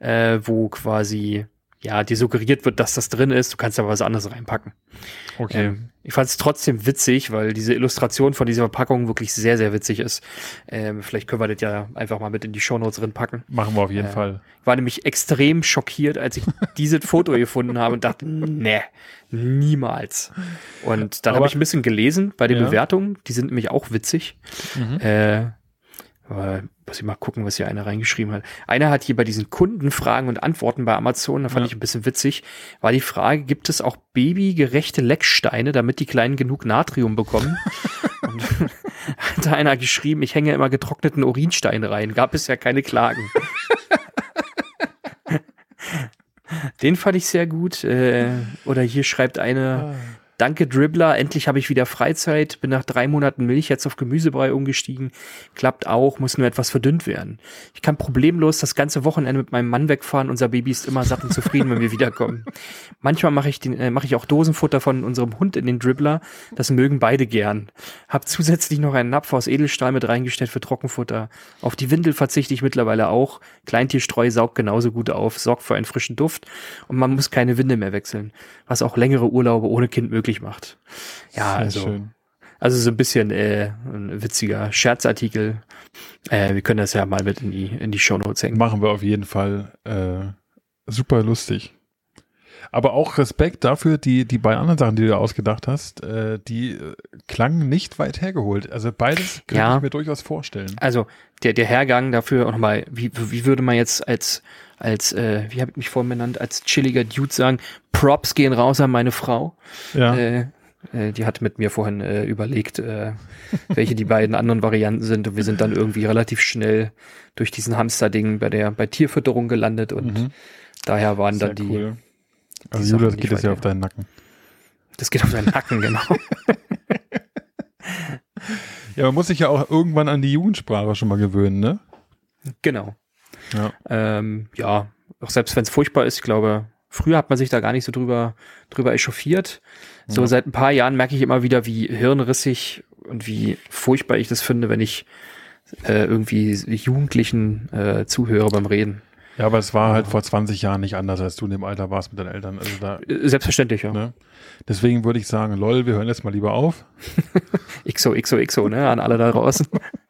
äh, wo quasi ja, dir suggeriert wird, dass das drin ist. Du kannst aber was anderes reinpacken. Okay. Ähm, ich fand es trotzdem witzig, weil diese Illustration von dieser Verpackung wirklich sehr, sehr witzig ist. Ähm, vielleicht können wir das ja einfach mal mit in die Shownotes drin packen. Machen wir auf jeden äh, Fall. Ich war nämlich extrem schockiert, als ich dieses Foto gefunden habe und dachte, nee, niemals. Und dann habe ich ein bisschen gelesen bei den ja. Bewertungen. Die sind nämlich auch witzig. Mhm. Äh, Aber muss ich mal gucken, was hier einer reingeschrieben hat. Einer hat hier bei diesen Kundenfragen und Antworten bei Amazon, da fand ja. ich ein bisschen witzig, war die Frage, gibt es auch babygerechte Lecksteine, damit die Kleinen genug Natrium bekommen? und hat einer geschrieben, ich hänge immer getrockneten Urinstein rein. Gab es ja keine Klagen. Den fand ich sehr gut. Äh, oder hier schreibt eine, ah. Danke Dribbler, endlich habe ich wieder Freizeit, bin nach drei Monaten Milch jetzt auf Gemüsebrei umgestiegen. Klappt auch, muss nur etwas verdünnt werden. Ich kann problemlos das ganze Wochenende mit meinem Mann wegfahren. Unser Baby ist immer satt und zufrieden, wenn wir wiederkommen. Manchmal mache ich, den, äh, mache ich auch Dosenfutter von unserem Hund in den Dribbler. Das mögen beide gern. Hab zusätzlich noch einen Napf aus Edelstahl mit reingestellt für Trockenfutter. Auf die Windel verzichte ich mittlerweile auch. Kleintierstreu saugt genauso gut auf, sorgt für einen frischen Duft und man muss keine Windel mehr wechseln. Was auch längere Urlaube ohne Kind möglich möglich macht. Ja, Sehr also. Schön. Also so ein bisschen äh, ein witziger Scherzartikel. Äh, wir können das ja mal mit in die, in die Shownotes hängen. Machen wir auf jeden Fall. Äh, super lustig. Aber auch Respekt dafür, die, die beiden anderen Sachen, die du ausgedacht hast, äh, die äh, klangen nicht weit hergeholt. Also beides könnte ja. ich mir durchaus vorstellen. Also der, der Hergang dafür auch nochmal, wie, wie würde man jetzt als, als äh, wie habe ich mich vorhin benannt, als chilliger Dude sagen, Props gehen raus an meine Frau. Ja. Äh, äh, die hat mit mir vorhin äh, überlegt, äh, welche die beiden anderen Varianten sind. Und wir sind dann irgendwie relativ schnell durch diesen Hamster-Ding bei der bei Tierfütterung gelandet und mhm. daher waren Sehr dann die. Cool. Also die Julia, das geht es ja auf deinen Nacken. Das geht auf deinen Nacken, genau. ja, man muss sich ja auch irgendwann an die Jugendsprache schon mal gewöhnen, ne? Genau. Ja, ähm, ja auch selbst wenn es furchtbar ist, ich glaube, Früher hat man sich da gar nicht so drüber, drüber echauffiert. So ja. seit ein paar Jahren merke ich immer wieder, wie hirnrissig und wie furchtbar ich das finde, wenn ich äh, irgendwie Jugendlichen äh, zuhöre beim Reden. Ja, aber es war halt vor 20 Jahren nicht anders, als du in dem Alter warst mit deinen Eltern. Also da, äh, Selbstverständlich, ja. Ne? Deswegen würde ich sagen, lol, wir hören jetzt mal lieber auf. XO, XO, XO, ne, an alle da draußen.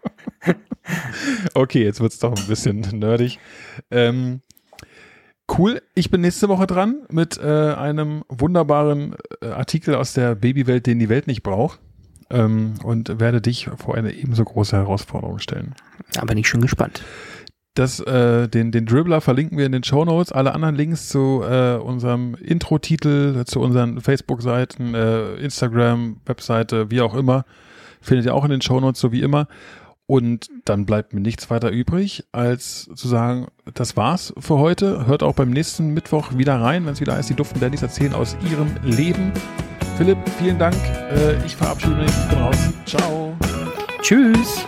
okay, jetzt wird's doch ein bisschen nerdig. Ähm, Cool, ich bin nächste Woche dran mit äh, einem wunderbaren äh, Artikel aus der Babywelt, den die Welt nicht braucht. Ähm, und werde dich vor eine ebenso große Herausforderung stellen. Da bin ich schon gespannt. Das, äh, den, den Dribbler verlinken wir in den Show Notes. Alle anderen Links zu äh, unserem Intro-Titel, zu unseren Facebook-Seiten, äh, Instagram, Webseite, wie auch immer, findet ihr auch in den Show Notes, so wie immer. Und dann bleibt mir nichts weiter übrig, als zu sagen, das war's für heute. Hört auch beim nächsten Mittwoch wieder rein, wenn es wieder heißt, die Duften Dandys erzählen aus ihrem Leben. Philipp, vielen Dank. Äh, ich verabschiede mich. Ich bin raus. Ciao. Tschüss.